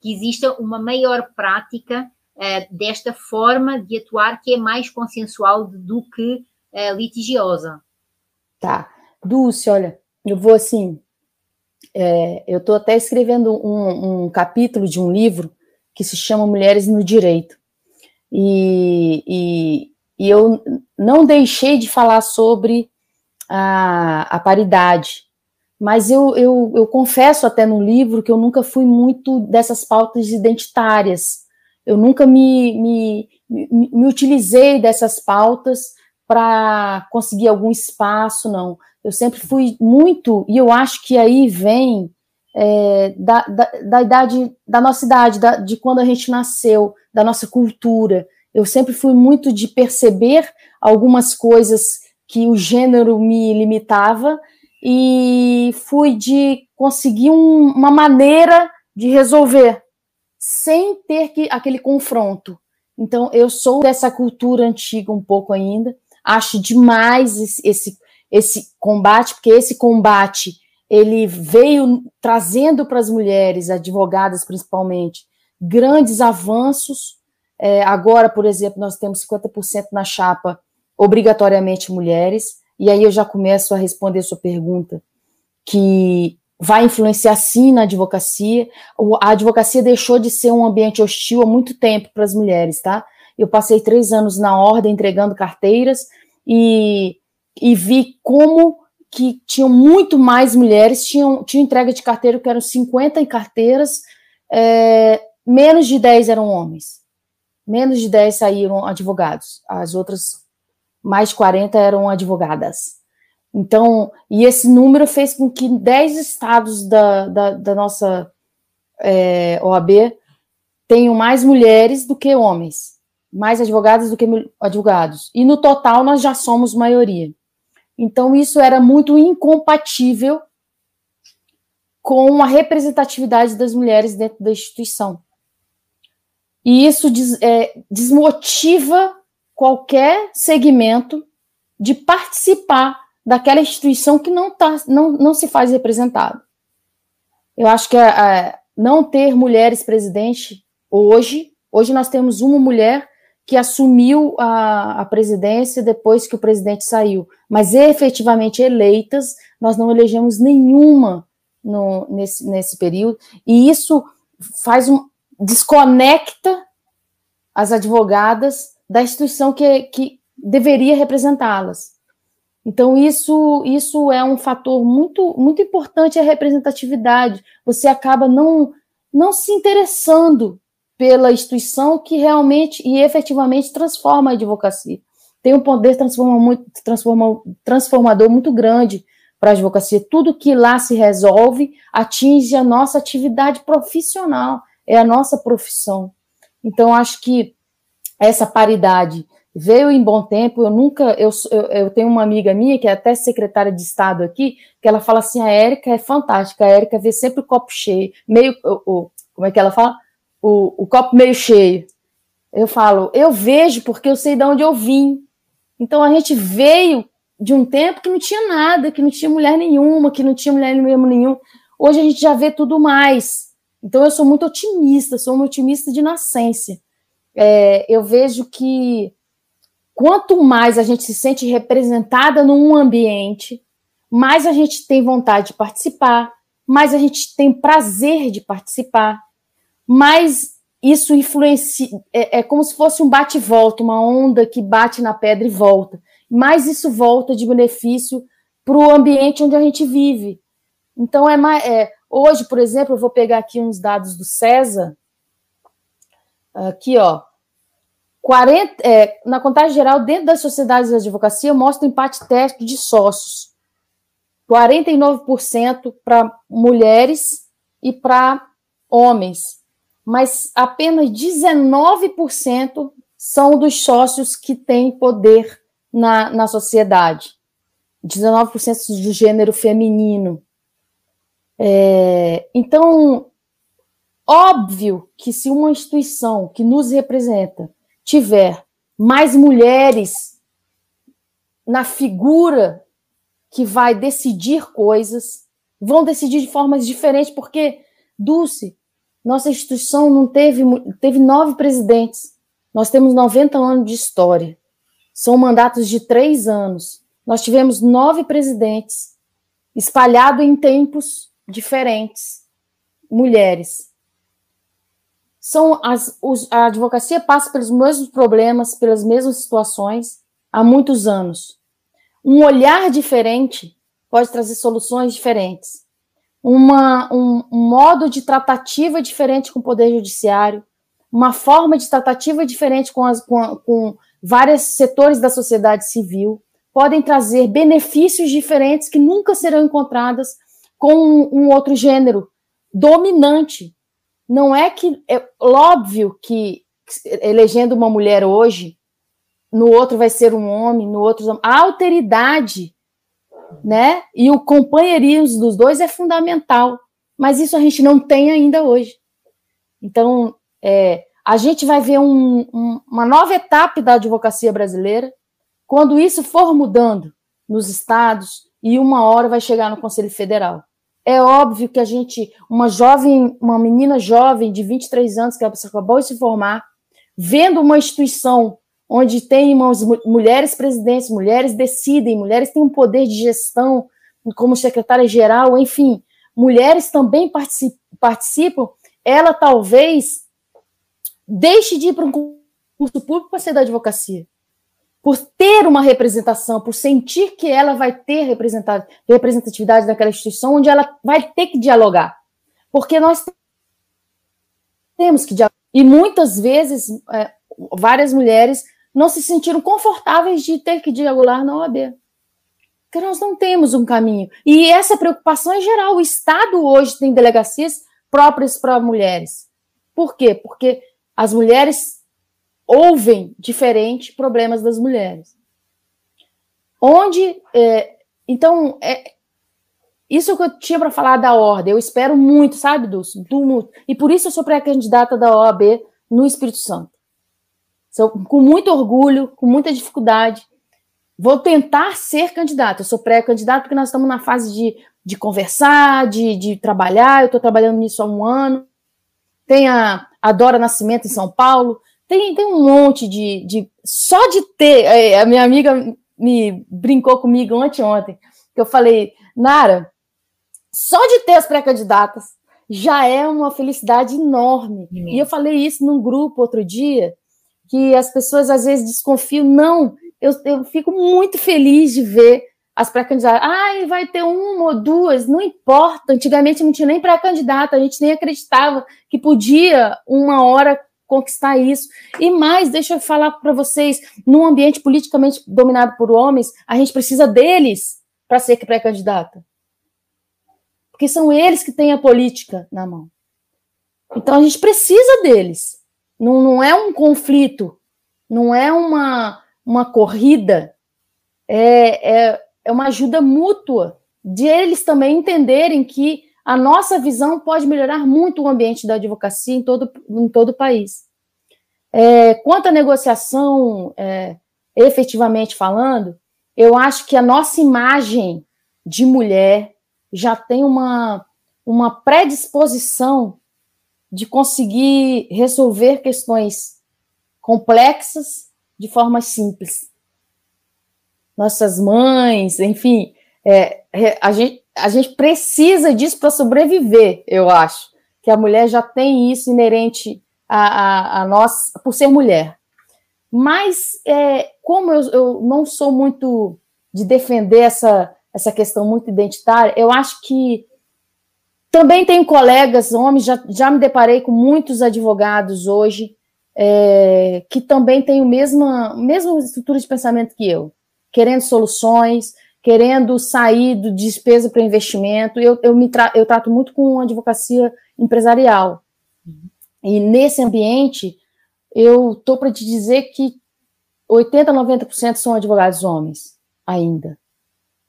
que exista uma maior prática uh, desta forma de atuar que é mais consensual do que uh, litigiosa. Tá. Dulce, olha, eu vou assim. É, eu estou até escrevendo um, um, capítulo de um livro que se chama Mulheres no Direito. E, e, e eu não deixei de falar sobre a, a paridade, mas eu, eu, eu, confesso até no livro que eu nunca fui muito dessas pautas identitárias. Eu nunca me, me, me, me utilizei dessas pautas para conseguir algum espaço, não. Eu sempre fui muito, e eu acho que aí vem é, da, da, da, idade, da nossa idade, da, de quando a gente nasceu, da nossa cultura. Eu sempre fui muito de perceber algumas coisas que o gênero me limitava e fui de conseguir um, uma maneira de resolver sem ter que, aquele confronto. Então, eu sou dessa cultura antiga um pouco ainda, acho demais esse, esse esse combate, porque esse combate ele veio trazendo para as mulheres, advogadas principalmente, grandes avanços. É, agora, por exemplo, nós temos 50% na chapa obrigatoriamente mulheres, e aí eu já começo a responder a sua pergunta, que vai influenciar sim na advocacia. A advocacia deixou de ser um ambiente hostil há muito tempo para as mulheres, tá? Eu passei três anos na ordem entregando carteiras e e vi como que tinham muito mais mulheres, tinham, tinham entrega de carteira que eram 50 em carteiras, é, menos de 10 eram homens. Menos de 10 saíram advogados. As outras, mais de 40 eram advogadas. Então, e esse número fez com que 10 estados da, da, da nossa é, OAB tenham mais mulheres do que homens, mais advogados do que advogados. E no total nós já somos maioria. Então, isso era muito incompatível com a representatividade das mulheres dentro da instituição. E isso des, é, desmotiva qualquer segmento de participar daquela instituição que não, tá, não, não se faz representado. Eu acho que a, a, não ter mulheres presidente hoje, hoje nós temos uma mulher que assumiu a, a presidência depois que o presidente saiu, mas efetivamente eleitas, nós não elegemos nenhuma no, nesse, nesse período, e isso faz um desconecta as advogadas da instituição que, que deveria representá-las. Então, isso, isso é um fator muito, muito importante, a representatividade. Você acaba não, não se interessando pela instituição que realmente e efetivamente transforma a advocacia. Tem um poder transforma, transformador muito grande para a advocacia. Tudo que lá se resolve atinge a nossa atividade profissional, é a nossa profissão. Então, acho que essa paridade veio em bom tempo. Eu nunca, eu, eu, eu, tenho uma amiga minha que é até secretária de Estado aqui, que ela fala assim: a Érica é fantástica, a Érica vê sempre o copo cheio, meio, o, como é que ela fala? O, o copo meio cheio. Eu falo, eu vejo porque eu sei de onde eu vim. Então a gente veio de um tempo que não tinha nada, que não tinha mulher nenhuma, que não tinha mulher nenhum. Hoje a gente já vê tudo mais. Então eu sou muito otimista, sou uma otimista de nascença. É, eu vejo que quanto mais a gente se sente representada num ambiente, mais a gente tem vontade de participar, mais a gente tem prazer de participar, mais isso influencia. É, é como se fosse um bate-volta, uma onda que bate na pedra e volta. Mais isso volta de benefício para o ambiente onde a gente vive. Então, é, mais, é hoje, por exemplo, eu vou pegar aqui uns dados do César. Aqui, ó. 40, é, na contagem geral, dentro das sociedades de advocacia, mostra empate técnico de sócios. 49% para mulheres e para homens mas apenas 19% são dos sócios que têm poder na, na sociedade. 19% do gênero feminino. É, então, óbvio que se uma instituição que nos representa tiver mais mulheres na figura que vai decidir coisas, vão decidir de formas diferentes, porque, Dulce, nossa instituição não teve, teve nove presidentes. Nós temos 90 anos de história. São mandatos de três anos. Nós tivemos nove presidentes, espalhado em tempos diferentes, mulheres. São as, os, a advocacia passa pelos mesmos problemas, pelas mesmas situações há muitos anos. Um olhar diferente pode trazer soluções diferentes uma, um, um modo de tratativa diferente com o Poder Judiciário, uma forma de tratativa diferente com, as, com, com vários setores da sociedade civil, podem trazer benefícios diferentes que nunca serão encontrados com um, um outro gênero dominante. Não é que é óbvio que elegendo uma mulher hoje, no outro vai ser um homem, no outro a alteridade né? E o companheirismo dos dois é fundamental, mas isso a gente não tem ainda hoje. Então, é, a gente vai ver um, um, uma nova etapa da advocacia brasileira quando isso for mudando nos estados e uma hora vai chegar no Conselho Federal. É óbvio que a gente, uma jovem, uma menina jovem de 23 anos que acabou de se formar, vendo uma instituição onde tem umas mulheres presidentes, mulheres decidem, mulheres têm um poder de gestão como secretária-geral, enfim, mulheres também participam, ela talvez deixe de ir para um curso público para ser da advocacia. Por ter uma representação, por sentir que ela vai ter representatividade naquela instituição, onde ela vai ter que dialogar. Porque nós temos que dialogar. E muitas vezes, é, várias mulheres não se sentiram confortáveis de ter que dialogar na OAB. Porque nós não temos um caminho. E essa preocupação é geral. O Estado hoje tem delegacias próprias para mulheres. Por quê? Porque as mulheres ouvem diferente problemas das mulheres. Onde. É, então, é, isso que eu tinha para falar da ordem. Eu espero muito, sabe, Dulce? Do, e por isso eu sou pré-candidata da OAB no Espírito Santo. Sou, com muito orgulho, com muita dificuldade. Vou tentar ser candidata. Eu sou pré-candidata porque nós estamos na fase de, de conversar, de, de trabalhar. Eu estou trabalhando nisso há um ano. Tem a, a Dora Nascimento em São Paulo. Tem, tem um monte de, de. Só de ter. É, a minha amiga me brincou comigo anteontem, que eu falei, Nara, só de ter as pré-candidatas já é uma felicidade enorme. E eu falei isso num grupo outro dia, que as pessoas às vezes desconfiam. Não, eu, eu fico muito feliz de ver as pré-candidatas. Ah, vai ter uma ou duas, não importa. Antigamente não tinha nem pré-candidata, a gente nem acreditava que podia uma hora conquistar isso. E mais, deixa eu falar para vocês, num ambiente politicamente dominado por homens, a gente precisa deles para ser pré-candidata. Porque são eles que têm a política na mão. Então a gente precisa deles. Não, não é um conflito, não é uma, uma corrida, é, é, é uma ajuda mútua de eles também entenderem que a nossa visão pode melhorar muito o ambiente da advocacia em todo, em todo o país. É, quanto à negociação, é, efetivamente falando, eu acho que a nossa imagem de mulher já tem uma, uma predisposição de conseguir resolver questões complexas de forma simples. Nossas mães, enfim, é, a, gente, a gente precisa disso para sobreviver, eu acho. Que a mulher já tem isso inerente a, a, a nós, por ser mulher. Mas, é, como eu, eu não sou muito de defender essa, essa questão muito identitária, eu acho que também tenho colegas homens, já, já me deparei com muitos advogados hoje é, que também têm a mesma, mesma estrutura de pensamento que eu, querendo soluções, querendo sair do despesa para investimento. Eu, eu, me tra eu trato muito com advocacia empresarial. E nesse ambiente, eu estou para te dizer que 80, 90% são advogados homens, ainda.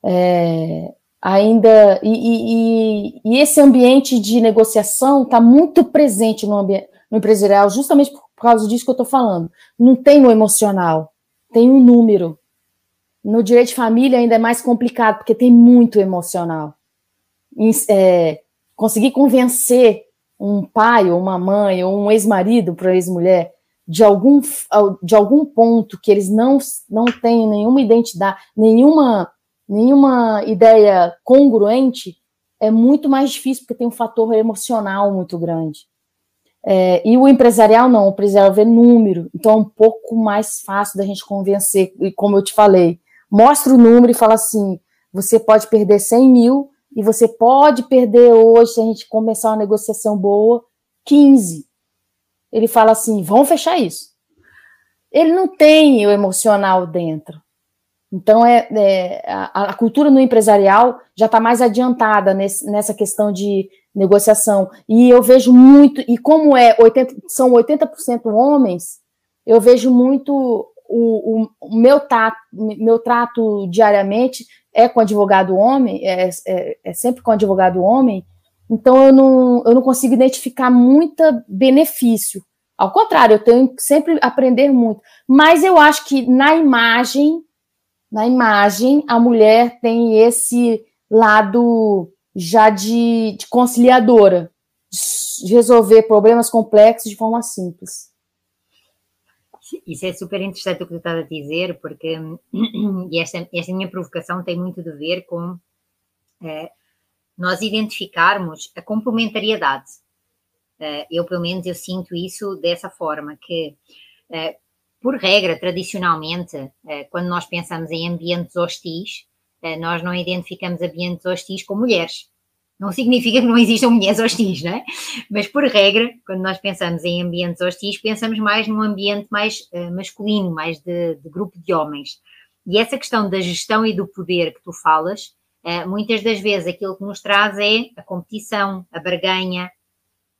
É, ainda e, e, e, esse ambiente de negociação está muito presente no, ambiente, no empresarial, justamente por, causa disso que eu estou falando. Não tem o emocional, tem um número. No direito de família ainda é mais complicado, porque tem muito emocional. É, conseguir convencer um pai ou uma mãe ou um ex-marido para ex-mulher de algum, de algum ponto que eles não, não têm nenhuma identidade, nenhuma nenhuma ideia congruente, é muito mais difícil, porque tem um fator emocional muito grande. É, e o empresarial não, o empresarial vê número, então é um pouco mais fácil da gente convencer, e como eu te falei, mostra o número e fala assim, você pode perder 100 mil, e você pode perder hoje, se a gente começar uma negociação boa, 15. Ele fala assim, vamos fechar isso. Ele não tem o emocional dentro. Então, é, é a, a, cultura no empresarial já está mais adiantada nesse, nessa questão de negociação. E eu vejo muito, e como é 80, são 80% homens, eu vejo muito o, o, meu, tato, meu trato diariamente é com advogado homem, é, é, é, sempre com advogado homem, então eu não, eu não consigo identificar muito benefício. Ao contrário, eu tenho que sempre aprender muito. Mas eu acho que na imagem na imagem, a mulher tem esse lado já de, de conciliadora, de resolver problemas complexos de forma simples. Isso é super interessante o que tu estás a dizer, porque esta, esta minha provocação tem muito a ver com é, nós identificarmos a complementariedade. É, eu, pelo menos, eu sinto isso dessa forma, que é, por regra, tradicionalmente, eh, quando nós pensamos em ambientes hostis, eh, nós não identificamos ambientes hostis com mulheres. Não significa que não existam mulheres hostis, não é? Mas, por regra, quando nós pensamos em ambientes hostis, pensamos mais num ambiente mais uh, masculino, mais de, de, grupo de homens. E essa questão da gestão e do poder que tu falas, muitas das vezes aquilo que nos traz é a competição, a barganha,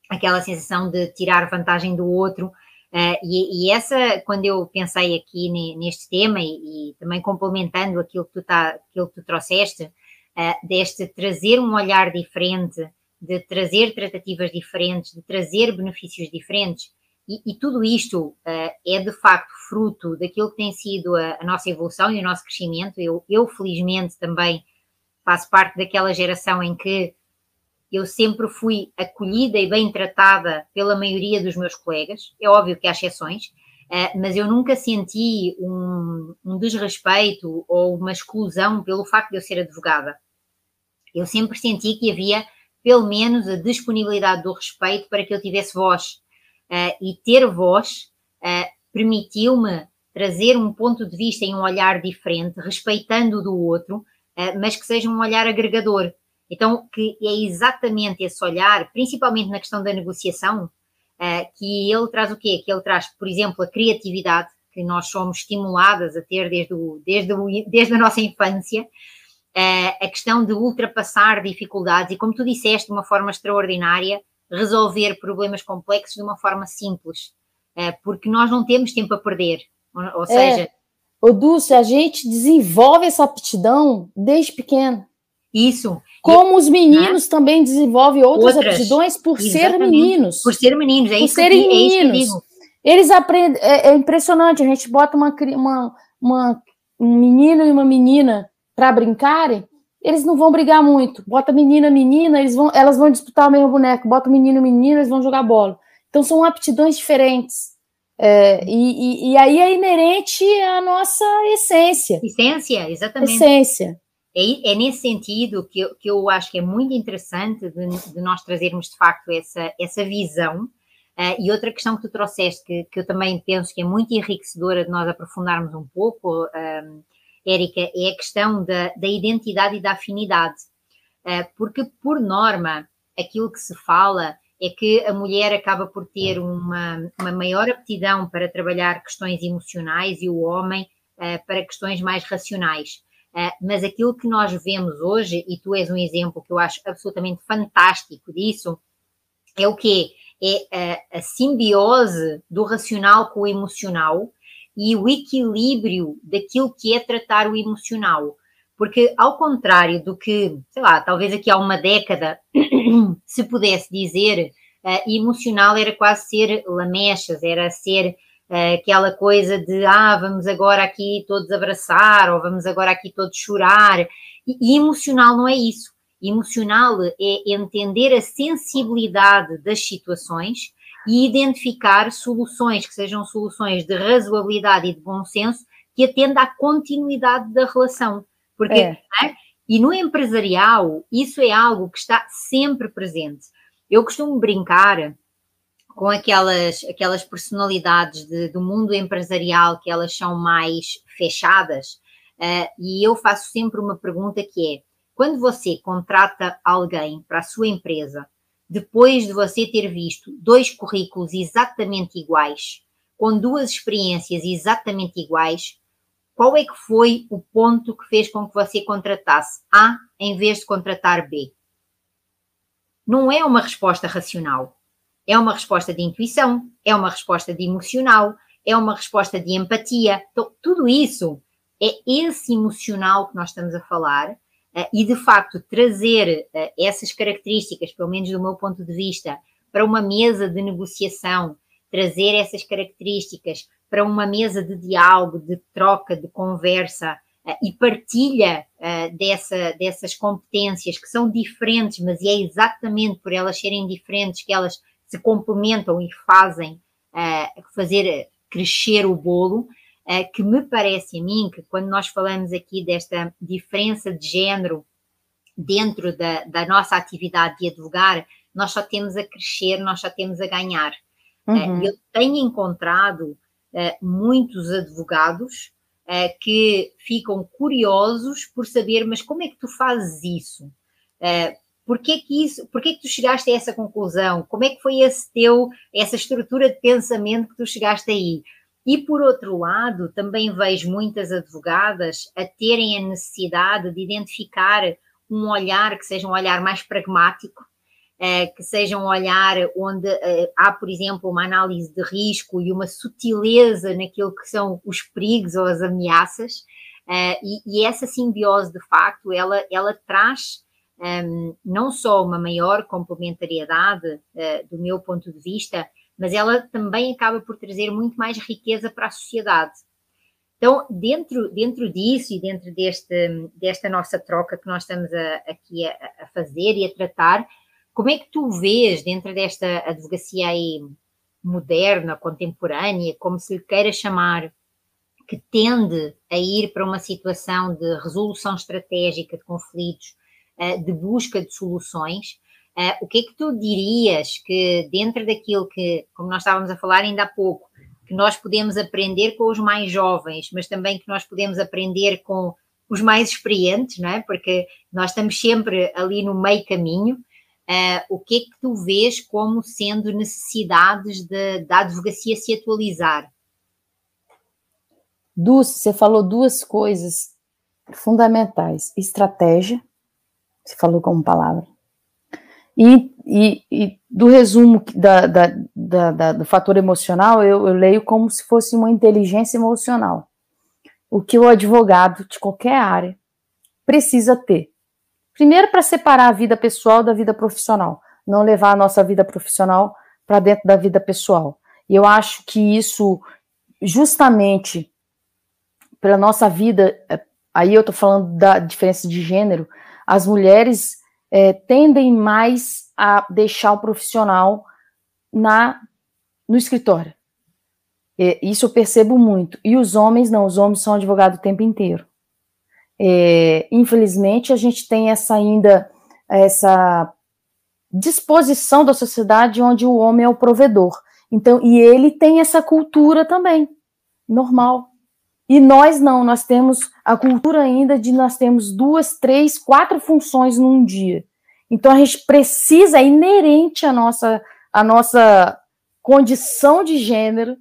aquela sensação de tirar vantagem do outro, Uh, e, e, essa, quando eu pensei aqui neste tema e, e, também complementando aquilo que tu, tá, aquilo que tu trouxeste, uh, deste trazer um olhar diferente, de trazer tratativas diferentes, de trazer benefícios diferentes, e, e tudo isto uh, é de facto fruto daquilo que tem sido a, a, nossa evolução e o nosso crescimento. Eu, eu, felizmente, também faço parte daquela geração em que eu sempre fui acolhida e bem tratada pela maioria dos meus colegas. É óbvio que há exceções, eh, mas eu nunca senti um, um desrespeito ou uma exclusão pelo facto de eu ser advogada. Eu sempre senti que havia pelo menos a disponibilidade do respeito para que eu tivesse voz. Uh, e ter voz uh, permitiu-me trazer um ponto de vista e um olhar diferente, respeitando o do outro, mas que seja um olhar agregador. Então, que é exatamente esse olhar, principalmente na questão da negociação, uh, que ele traz o quê? Que ele traz, por exemplo, a criatividade, que nós somos estimuladas a ter desde, o, desde, o, desde a nossa infância, uh, a questão de ultrapassar dificuldades e, como tu disseste, de uma forma extraordinária, resolver problemas complexos de uma forma simples, uh, porque nós não temos tempo a perder. Ou, é. seja. Ô, Dulce, a gente desenvolve essa aptidão desde pequeno. Isso. Como os meninos né? também desenvolvem outras, outras aptidões por ser meninos. Por ser meninos, é por isso serem que, meninos. É Eles aprendem, é, é impressionante, a gente bota uma, uma, uma, um menino e uma menina para brincarem, eles não vão brigar muito. Bota menina, menina, eles vão, elas vão disputar o mesmo boneco. Bota menino, menina, eles vão jogar bola. Então são aptidões diferentes. É, e, e, e, aí é inerente à nossa essência. Essência, exatamente. Essência. É, é nesse sentido que eu, que eu acho que é muito interessante de, de nós trazermos de facto essa, essa visão. Uh, e outra questão que tu trouxeste, que, que eu também penso que é muito enriquecedora de nós aprofundarmos um pouco, um, Érica, é a questão da, da identidade e da afinidade. Uh, porque, por norma, aquilo que se fala é que a mulher acaba por ter uma, uma maior aptidão para trabalhar questões emocionais e o homem uh, para questões mais racionais. Uh, mas aquilo que nós vemos hoje, e tu és um exemplo que eu acho absolutamente fantástico disso, é o quê? É a, a simbiose do racional com o emocional e o equilíbrio daquilo que é tratar o emocional. Porque, ao contrário do que, sei lá, talvez aqui há uma década se pudesse dizer, uh, emocional era quase ser lamechas, era ser aquela coisa de, ah, vamos agora aqui todos abraçar, ou vamos agora aqui todos chorar. E, e emocional não é isso. Emocional é entender a sensibilidade das situações e identificar soluções que sejam soluções de razoabilidade e de bom senso que atenda à continuidade da relação. Porque, é. é? E no empresarial, isso é algo que está sempre presente. Eu costumo brincar com aquelas, aquelas personalidades de, do mundo empresarial que elas são mais fechadas, uh, e eu faço sempre uma pergunta que é: quando você contrata alguém para a sua empresa depois de você ter visto dois currículos exatamente iguais, com duas experiências exatamente iguais, qual é que foi o ponto que fez com que você contratasse A em vez de contratar B? Não é uma resposta racional. É uma resposta de intuição, é uma resposta de emocional, é uma resposta de empatia. Então, tudo isso é esse emocional que nós estamos a falar uh, e, de facto, trazer uh, essas características, pelo menos do meu ponto de vista, para uma mesa de negociação, trazer essas características para uma mesa de diálogo, de troca, de conversa uh, e partilha dessa, dessas competências que são diferentes, mas é exatamente por elas serem diferentes que elas se complementam e fazem fazer crescer o bolo, eh, que me parece a mim que quando nós falamos aqui desta diferença de género dentro da, da nossa atividade de advogar, nós só temos a crescer, nós só temos a ganhar. Eh, uhum. Eu tenho encontrado uh, muitos advogados uh, que ficam curiosos por saber, mas como é que tu fazes isso? Uh, porquê que isso, porquê que tu chegaste a essa conclusão? Como é que foi esse teu, essa estrutura de pensamento que tu chegaste aí? E, por outro lado, também vejo muitas advogadas a terem a necessidade de identificar um olhar que seja um olhar mais pragmático, eh, que seja um olhar onde eh, há, por exemplo, uma análise de risco e uma sutileza naquilo que são os perigos ou as ameaças, eh, e, essa simbiose, de facto, ela, ela traz ehm, não só uma maior complementariedade, do meu ponto de vista, mas ela também acaba por trazer muito mais riqueza para a sociedade. Então, dentro, dentro disso e dentro deste, desta nossa troca que nós estamos a, aqui a, a, fazer e a tratar, como é que tu vês dentro desta advocacia aí moderna, contemporânea, como se lhe queira chamar, que tende a ir para uma situação de resolução estratégica de conflitos, de busca de soluções, Uh, o que é que tu dirias que dentro daquilo que, como nós estávamos a falar ainda há pouco, que nós podemos aprender com os mais jovens, mas também que nós podemos aprender com os mais experientes, não é? Porque nós estamos sempre ali no meio caminho. Uh, o que é que tu vês como sendo necessidades de, da advocacia se atualizar? Dulce, você falou duas coisas fundamentais: estratégia, você falou como palavra, e, e, e do resumo da, da, da, do fator emocional, eu, eu leio como se fosse uma inteligência emocional. O que o advogado de qualquer área precisa ter. Primeiro, para separar a vida pessoal da vida profissional, não levar a nossa vida profissional para dentro da vida pessoal. E eu acho que isso, justamente pela nossa vida, é, aí eu estou falando da diferença de gênero, as mulheres é, tendem mais a deixar o profissional na no escritório. É, isso eu percebo muito. E os homens não, os homens são advogados o tempo inteiro. É, infelizmente, a gente tem essa ainda essa disposição da sociedade onde o homem é o provedor. Então, e ele tem essa cultura também, normal. E nós não, nós temos a cultura ainda de nós temos duas, três, quatro funções num dia. Então a gente precisa, é inerente à nossa, à nossa condição de gênero,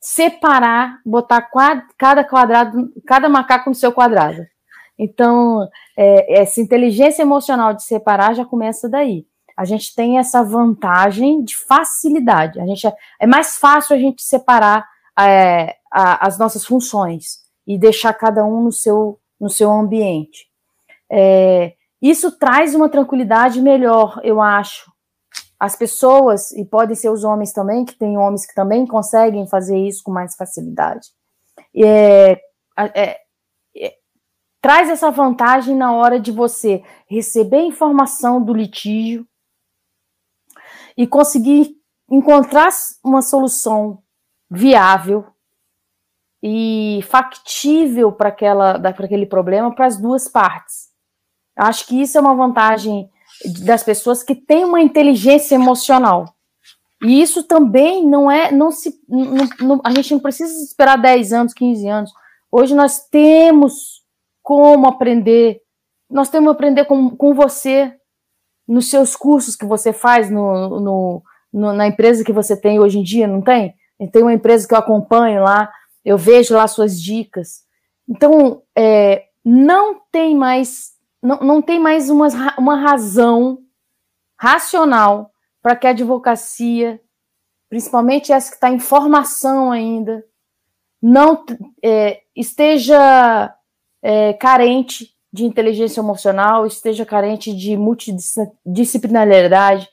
separar, botar cada quadrado, cada macaco no seu quadrado. Então, é, essa inteligência emocional de separar já começa daí. A gente tem essa vantagem de facilidade. A gente é, é mais fácil a gente separar é, a, as nossas funções e deixar cada um no seu, no seu ambiente. É, isso traz uma tranquilidade melhor, eu acho. As pessoas, e podem ser os homens também, que tem homens que também conseguem fazer isso com mais facilidade. É, é, é, traz essa vantagem na hora de você receber informação do litígio e conseguir encontrar uma solução viável e factível para aquele problema para as duas partes. Acho que isso é uma vantagem das pessoas que têm uma inteligência emocional. E isso também não é, não se, não, não, a gente não precisa esperar 10 anos, 15 anos. Hoje nós temos como aprender, nós temos aprender com, com você, nos seus cursos que você faz no, no, no, na empresa que você tem hoje em dia, não tem? Tem uma empresa que eu acompanho lá, eu vejo lá suas dicas. Então, é, não tem mais, não, não tem mais uma, uma razão racional para que a advocacia, principalmente essa que está em formação ainda, não é, esteja é, carente de inteligência emocional, esteja carente de multidisciplinaridade.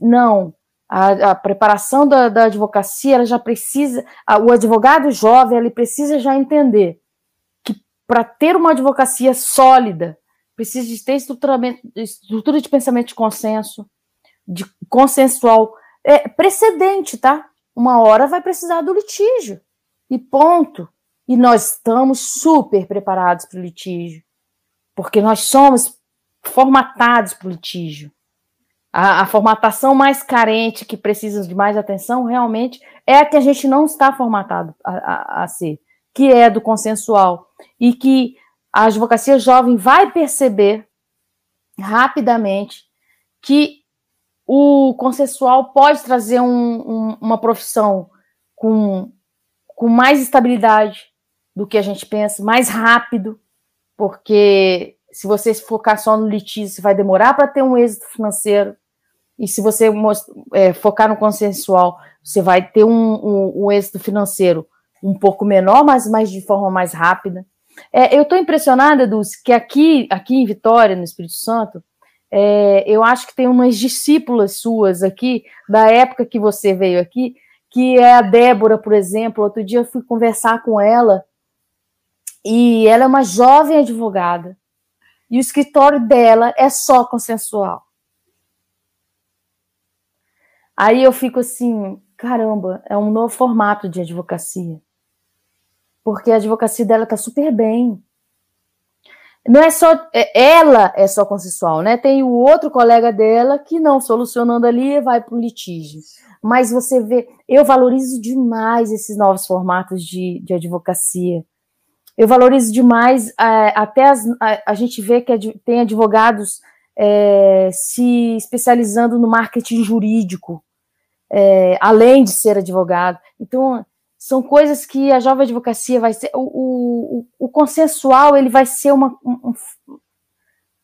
Não, a, a preparação da, da, advocacia, ela já precisa, a, o advogado jovem, ele precisa já entender que para ter uma advocacia sólida, precisa de ter estrutura de pensamento de consenso, de consensual, é, precedente, tá? Uma hora vai precisar do litígio, e ponto. E nós estamos super preparados para o litígio, porque nós somos formatados para o litígio. A, a, formatação mais carente, que precisa de mais atenção, realmente é a que a gente não está formatado a, a, a ser, que é do consensual. E que a advocacia jovem vai perceber rapidamente que o consensual pode trazer um, um, uma profissão com, com mais estabilidade do que a gente pensa, mais rápido, porque se você focar só no litígio, você vai demorar para ter um êxito financeiro. E se você é, focar no consensual, você vai ter um, um, um, êxito financeiro um pouco menor, mas, mas de forma mais rápida. É, eu estou impressionada, Dulce, que aqui, aqui em Vitória, no Espírito Santo, é, eu acho que tem umas discípulas suas aqui, da época que você veio aqui, que é a Débora, por exemplo. Outro dia eu fui conversar com ela, e ela é uma jovem advogada, e o escritório dela é só consensual. Aí eu fico assim, caramba, é um novo formato de advocacia. Porque a advocacia dela tá super bem. Não é só é, ela é só consensual, né? Tem o outro colega dela que não solucionando ali vai para o litígio. Mas você vê, eu valorizo demais esses novos formatos de, de advocacia. Eu valorizo demais, é, até as, a, a, gente vê que tem advogados é, se especializando no marketing jurídico, é, além de ser advogado. Então, são coisas que a jovem advocacia vai ser. O, o, o consensual ele vai ser uma. Um, um,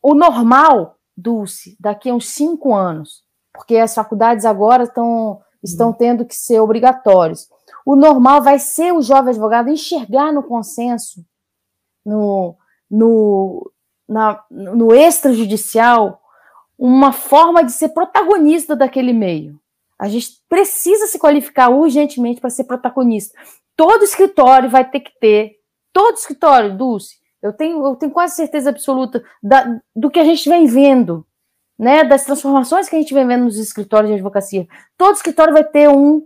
o normal, Dulce, daqui a uns cinco anos, porque as faculdades agora estão, estão uhum. tendo que ser obrigatórios. O normal vai ser o jovem advogado enxergar no consenso, no, no, na, no extrajudicial, uma forma de ser protagonista daquele meio. A gente precisa se qualificar urgentemente para ser protagonista. Todo escritório vai ter que ter, todo escritório, Dulce, eu tenho, eu tenho quase certeza absoluta da, do que a gente vem vendo, né, das transformações que a gente vem vendo nos escritórios de advocacia. Todo escritório vai ter um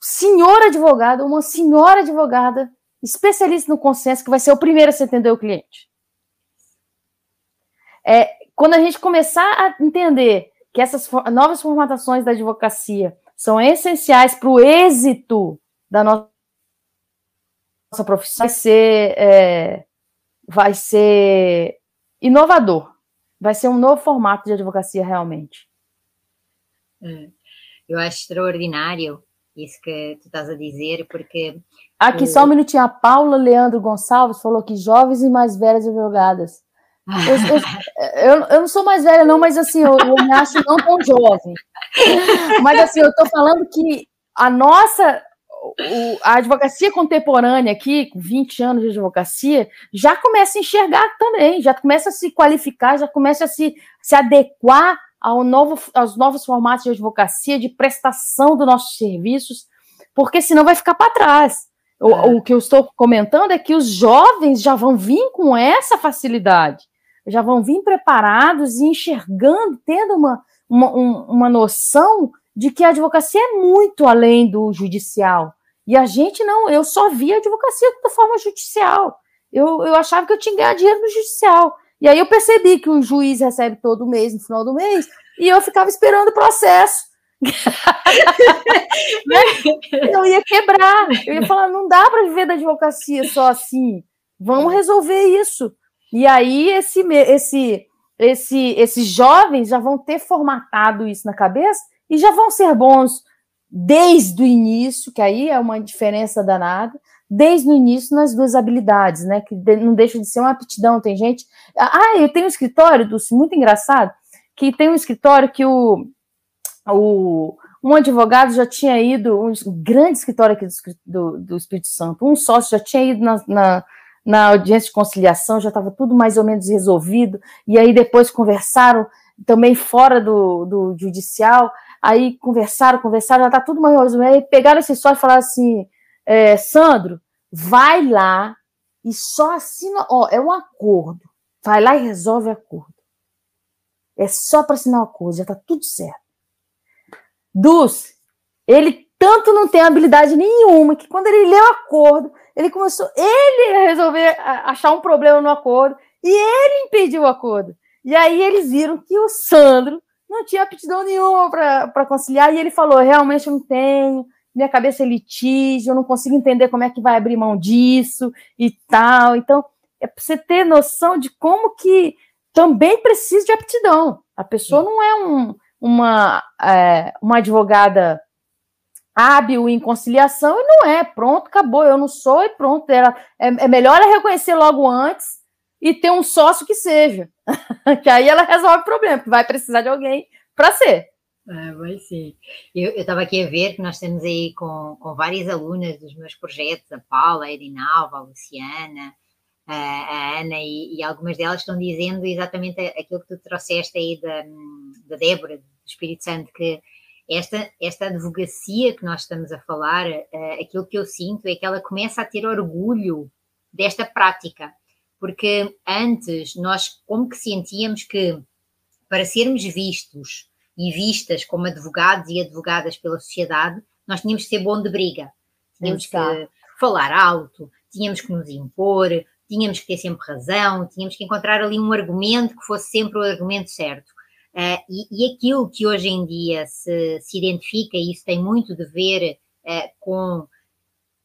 senhor advogado, uma senhora advogada, especialista no consenso, que vai ser o primeiro a se atender o cliente. É, quando a gente começar a entender que essas novas formatações da advocacia são essenciais para o êxito da nossa profissão, vai ser, é, vai ser inovador. Vai ser um novo formato de advocacia realmente. É, eu acho extraordinário isso que tu estás a dizer, porque. Aqui, só um minutinho. A Paula Leandro Gonçalves falou que jovens e mais velhas advogadas. Eu, eu, eu, não sou mais velha, não, mas assim, eu, eu me acho não tão jovem. Mas assim, eu estou falando que a nossa, o, a advocacia contemporânea aqui, com 20 anos de advocacia, já começa a enxergar também, já começa a se qualificar, já começa a se, se adequar ao novo, aos novos formatos de advocacia, de prestação dos nossos serviços, porque senão vai ficar para trás. O, é. o, que eu estou comentando é que os jovens já vão vir com essa facilidade, já vão vir preparados e enxergando, tendo uma, uma, uma noção de que a advocacia é muito além do judicial. E a gente não, eu só via a advocacia da forma judicial. Eu, eu achava que eu tinha que ganhar dinheiro no judicial. E aí eu percebi que o juiz recebe todo mês, no final do mês, e eu ficava esperando o processo. eu ia quebrar. Eu ia falar, não dá para viver da advocacia só assim. Vamos resolver isso. E aí esse, esse, esse, esses jovens já vão ter formatado isso na cabeça e já vão ser bons desde o início, que aí é uma diferença danada, desde o início nas duas habilidades, né? Que não deixa de ser uma aptidão. Tem gente. Ah, eu tenho um escritório, Dulce, muito engraçado, que tem um escritório que o, o um advogado já tinha ido, um grande escritório aqui do, do, do Espírito Santo, um sócio já tinha ido na, na, na audiência de conciliação, já estava tudo mais ou menos resolvido, e aí depois conversaram também fora do, do judicial, aí conversaram, conversaram, já está tudo mais resolvido, aí pegaram esse sócio e falaram assim, é, Sandro, vai lá e só assina, ó, é um acordo. Vai lá e resolve o acordo. É só para assinar o acordo, já está tudo certo. Dulce, ele tanto não tem habilidade nenhuma que quando ele leu o acordo, ele começou ele a resolver achar um problema no acordo e ele impediu o acordo. E aí eles viram que o Sandro não tinha aptidão nenhuma para conciliar e ele falou: realmente eu não tenho, minha cabeça é litígio, eu não consigo entender como é que vai abrir mão disso e tal. Então, é para você ter noção de como que também precisa de aptidão. A pessoa não é um, uma, é, uma advogada hábil em conciliação e não é, pronto, acabou, eu não sou e pronto. Ela, é, é melhor ela reconhecer logo antes e ter um sócio que seja, que aí ela resolve o problema, porque vai precisar de alguém para ser. Ah, vai sim. Eu estava aqui a ver que nós estamos aí com, com várias alunas dos meus projetos, a Paula, a Edinalva, a Luciana, a, a Ana, e, e, algumas delas estão dizendo exatamente aquilo que tu trouxeste aí da, da Débora, do Espírito Santo, que esta, esta advocacia que nós estamos a falar, uh, aquilo que eu sinto é que ela começa a ter orgulho desta prática, porque antes nós como que sentíamos que para sermos vistos e vistas como advogados e advogadas pela sociedade, nós tínhamos que ser bom de briga. Tínhamos Exato. que falar alto, tínhamos que nos impor, tínhamos que ter sempre razão, tínhamos que encontrar ali um argumento que fosse sempre o argumento certo. Uh, e, e, aquilo que hoje em dia se, se identifica, e isso tem muito de ver uh, com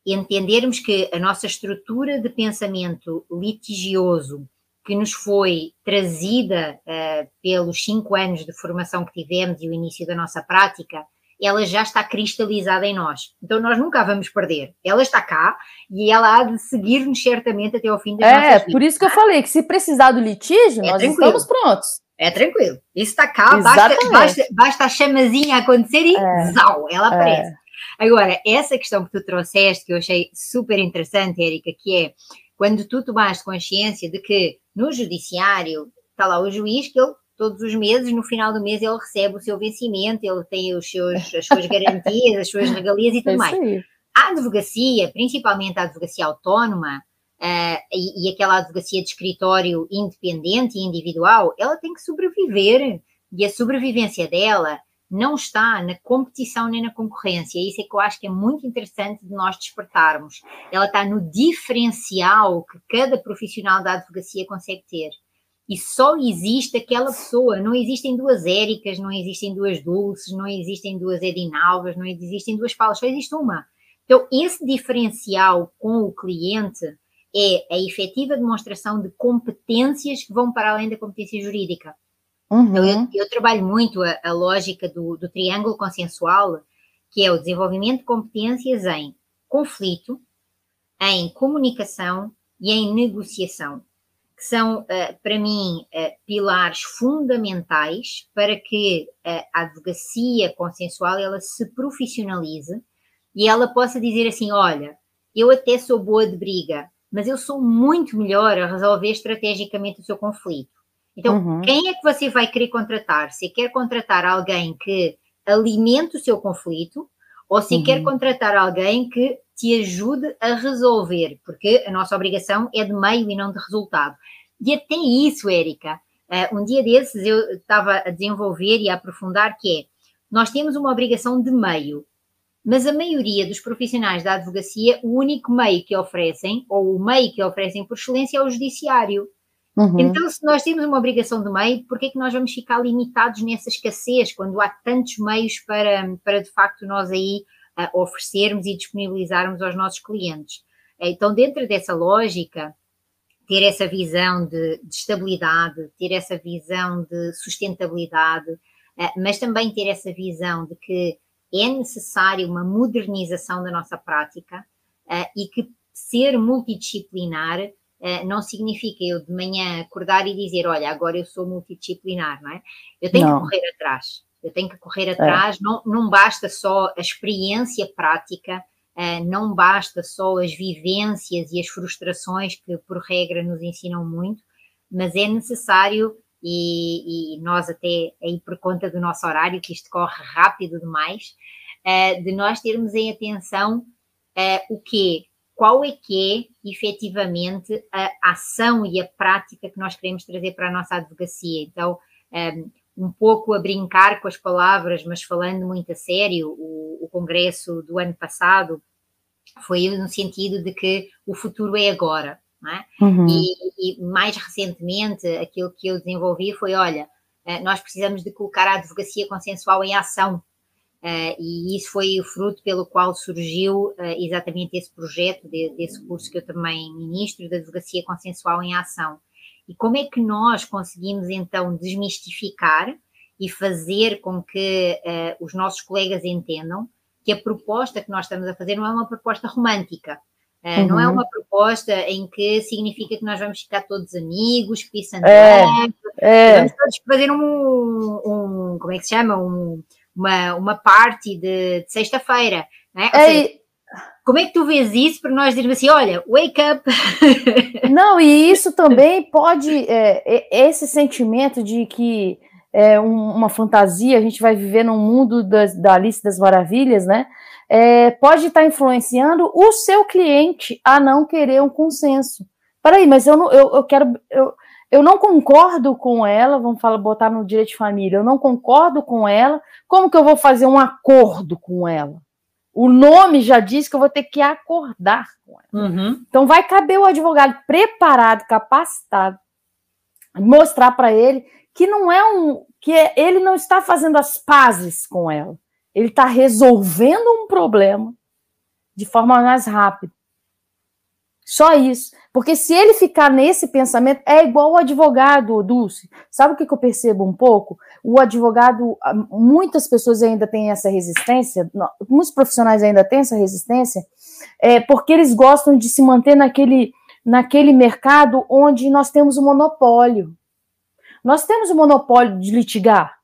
entendermos que a nossa estrutura de pensamento litigioso que nos foi trazida uh, pelos cinco anos de formação que tivemos e o início da nossa prática, ela já está cristalizada em nós. Então nós nunca a vamos perder. Ela está cá e ela há de seguir-nos certamente até ao fim das é, nossas vidas. É, por isso que eu falei que se precisar do litígio, é nós tranquilo. estamos prontos. É tranquilo. Isso está cá, basta, basta, basta, a chamazinha acontecer e é. zau, ela é. aparece. É. Agora, essa questão que tu trouxeste, que eu achei super interessante, Érica, que é quando tu tomaste consciência de que no judiciário está lá o juiz que ele todos os meses, no final do mês ele recebe o seu vencimento, ele tem os seus, as suas garantias, as suas regalias e tudo é mais. A advocacia, principalmente a advocacia autónoma, uh, e, e aquela advocacia de escritório independente e individual, ela tem que sobreviver e a sobrevivência dela não está na competição nem na concorrência. Isso é que eu acho que é muito interessante de nós despertarmos. Ela está no diferencial que cada profissional da advocacia consegue ter. E só existe aquela pessoa, não existem duas Éricas, não existem duas Dulces, não existem duas Edinalvas, não existem duas Paulas, só existe uma. Então, esse diferencial com o cliente é a efetiva demonstração de competências que vão para além da competência jurídica. Uhum. Eu, eu, trabalho muito a, a lógica do, do, triângulo consensual, que é o desenvolvimento de competências em conflito, em comunicação e em negociação, que são, uh, para mim, uh, pilares fundamentais para que a advocacia consensual ela se profissionalize e ela possa dizer assim, olha, eu até sou boa de briga, mas eu sou muito melhor a resolver estrategicamente o seu conflito. Então, uhum. quem é que você vai querer contratar? Se quer contratar alguém que alimente o seu conflito ou se uhum. quer contratar alguém que te ajude a resolver, porque a nossa obrigação é de meio e não de resultado. E até isso, Érica, uh, um dia desses eu estava a desenvolver e a aprofundar que é, nós temos uma obrigação de meio, mas a maioria dos profissionais da advocacia, o único meio que oferecem, ou o meio que oferecem por excelência, é o judiciário. Uhum. Então, se nós temos uma obrigação de meio, por que é que nós vamos ficar limitados nessa escassez, quando há tantos meios para, para de facto, nós aí uh, oferecermos e disponibilizarmos aos nossos clientes? Então, dentro dessa lógica, ter essa visão de, de estabilidade, ter essa visão de sustentabilidade, uh, mas também ter essa visão de que é necessário uma modernização da nossa prática uh, e que ser multidisciplinar uh, não significa eu de manhã acordar e dizer, olha, agora eu sou multidisciplinar, não é? Eu tenho não. que correr atrás, eu tenho que correr é. atrás, é. não, não basta só a experiência prática, uh, não basta só as vivências e as frustrações que por regra nos ensinam muito, mas é necessário e, e, nós até aí por conta do nosso horário, que isto corre rápido demais, uh, de nós termos em atenção uh, o quê? Qual é que é efetivamente a ação e a prática que nós queremos trazer para a nossa advocacia? Então, um, eh, um pouco a brincar com as palavras, mas falando muito a sério, o, o congresso do ano passado foi no sentido de que o futuro é agora. É? Uhum. E, e, mais recentemente, aquilo que eu desenvolvi foi: olha, eh, nós precisamos de colocar a advocacia consensual em ação. Uh, e isso foi o fruto pelo qual surgiu uh, exatamente esse projeto, de, desse curso que eu também ministro, da advocacia consensual em ação. E como é que nós conseguimos então desmistificar e fazer com que os nossos colegas entendam que a proposta que nós estamos a fazer não é uma proposta romântica, Uhum. Não é uhum. uma proposta em que significa que nós vamos ficar todos amigos, peace and é, é. Vamos todos fazer um, um, como é que se chama? Um, uma, uma party de, de sexta-feira. Né? Seja, como é que tu vês isso para nós dizermos assim, olha, wake up? Não, e isso também pode, é, esse sentimento de que é uma fantasia, a gente vai viver num mundo das, da Alice das Maravilhas, né? É, pode estar influenciando o seu cliente a não querer um consenso. Peraí, mas eu não, eu, eu quero. Eu, eu não concordo com ela, vamos falar, botar no direito de família, eu não concordo com ela, como que eu vou fazer um acordo com ela? O nome já diz que eu vou ter que acordar com ela. Uhum. Então vai caber o advogado preparado, capacitado, mostrar para ele que não é um que ele não está fazendo as pazes com ela. Ele está resolvendo um problema de forma mais rápida. Só isso. Porque se ele ficar nesse pensamento, é igual o advogado, Dulce. Sabe o que, eu percebo um pouco? O advogado, muitas pessoas ainda têm essa resistência, muitos profissionais ainda têm essa resistência, é, porque eles gostam de se manter naquele, naquele mercado onde nós temos o um monopólio. Nós temos o um monopólio de litigar.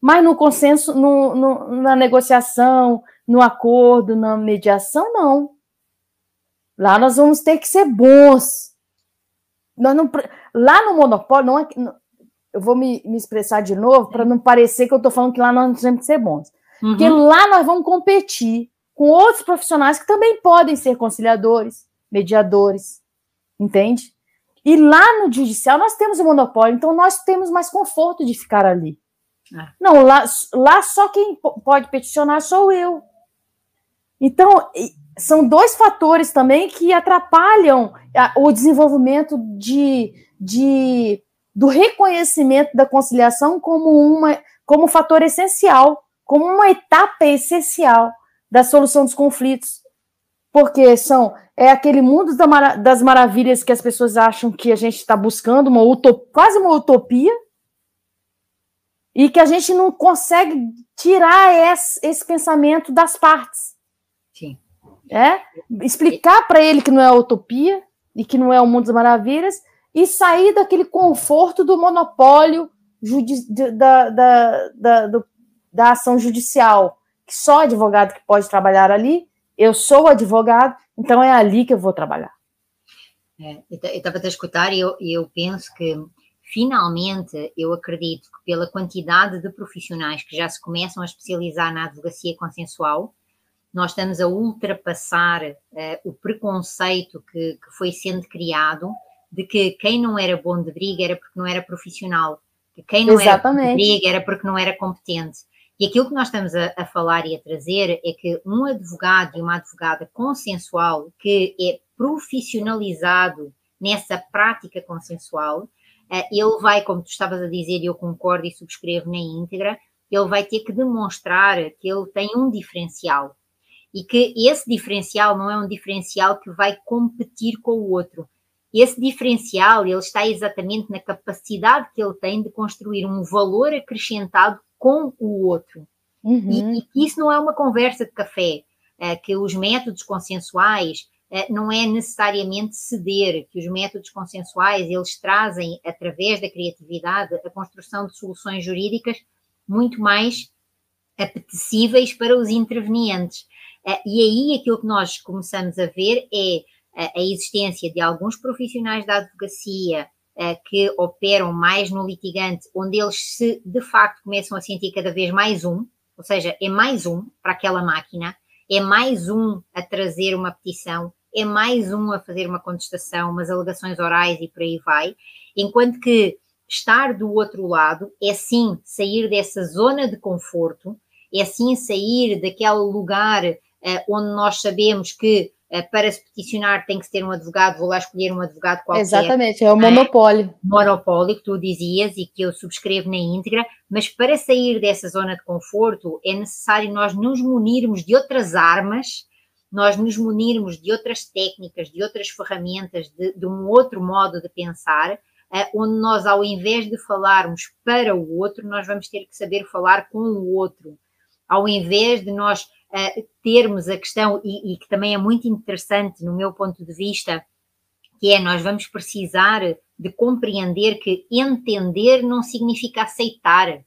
Mas no consenso, no, no, na negociação, no acordo, na mediação, não. Lá nós vamos ter que ser bons. Nós não, lá no monopólio, não é, eu vou me, me expressar de novo para não parecer que eu estou falando que lá nós temos que ser bons. Uhum. Porque lá nós vamos competir com outros profissionais que também podem ser conciliadores, mediadores, entende? E lá no judicial nós temos o monopólio, então nós temos mais conforto de ficar ali. É. Não, lá, lá só quem pode peticionar sou eu. Então, são dois fatores também que atrapalham o desenvolvimento de, de, do reconhecimento da conciliação como, uma, como um fator essencial, como uma etapa essencial da solução dos conflitos. Porque são é aquele mundo das maravilhas que as pessoas acham que a gente está buscando, uma quase uma utopia, e que a gente não consegue tirar esse, esse pensamento das partes. Sim. É? Explicar para ele que não é utopia e que não é o mundo das maravilhas e sair daquele conforto do monopólio da, da, da, do, da ação judicial, que só advogado que pode trabalhar ali. Eu sou advogado, então é ali que eu vou trabalhar. É, eu estava a escutar e eu, eu penso que finalmente eu acredito que pela quantidade de profissionais que já se começam a especializar na advocacia consensual, nós estamos a ultrapassar uh, o preconceito que, que, foi sendo criado de que quem não era bom de briga era porque não era profissional, que quem não Exatamente. era bom de briga era porque não era competente. E aquilo que nós estamos a, a, falar e a trazer é que um advogado e uma advogada consensual que é profissionalizado nessa prática consensual, ele vai, como tu estavas a dizer, e eu concordo e subscrevo na íntegra, ele vai ter que demonstrar que ele tem um diferencial e que esse diferencial não é um diferencial que vai competir com o outro. Esse diferencial ele está exatamente na capacidade que ele tem de construir um valor acrescentado com o outro. Uhum. E, e, isso não é uma conversa de café, é, que os métodos consensuais não é necessariamente ceder, que os métodos consensuais eles trazem através da criatividade a construção de soluções jurídicas muito mais apetecíveis para os intervenientes. Eh, e aí aquilo que nós começamos a ver é eh, a existência de alguns profissionais da advocacia eh, que operam mais no litigante, onde eles se de facto começam a sentir cada vez mais um, ou seja, é mais um para aquela máquina, é mais um a trazer uma petição, é mais um a fazer uma contestação, umas alegações orais e por aí vai, enquanto que estar do outro lado é sim sair dessa zona de conforto, é sim sair daquele lugar uh, onde nós sabemos que uh, para se peticionar tem que ter um advogado, vou lá escolher um advogado qualquer. Exatamente, é o monopólio. É? Monopólio que tu dizias e que eu subscrevo na íntegra, mas para sair dessa zona de conforto é necessário nós nos munirmos de outras armas, nós nos munirmos de outras técnicas, de outras ferramentas, de, de um outro modo de pensar, uh, onde nós, ao invés de falarmos para o outro, nós vamos ter que saber falar com o outro. Ao invés de nós uh, termos a questão, e, e, que também é muito interessante no meu ponto de vista, que é nós vamos precisar de compreender que entender não significa aceitar.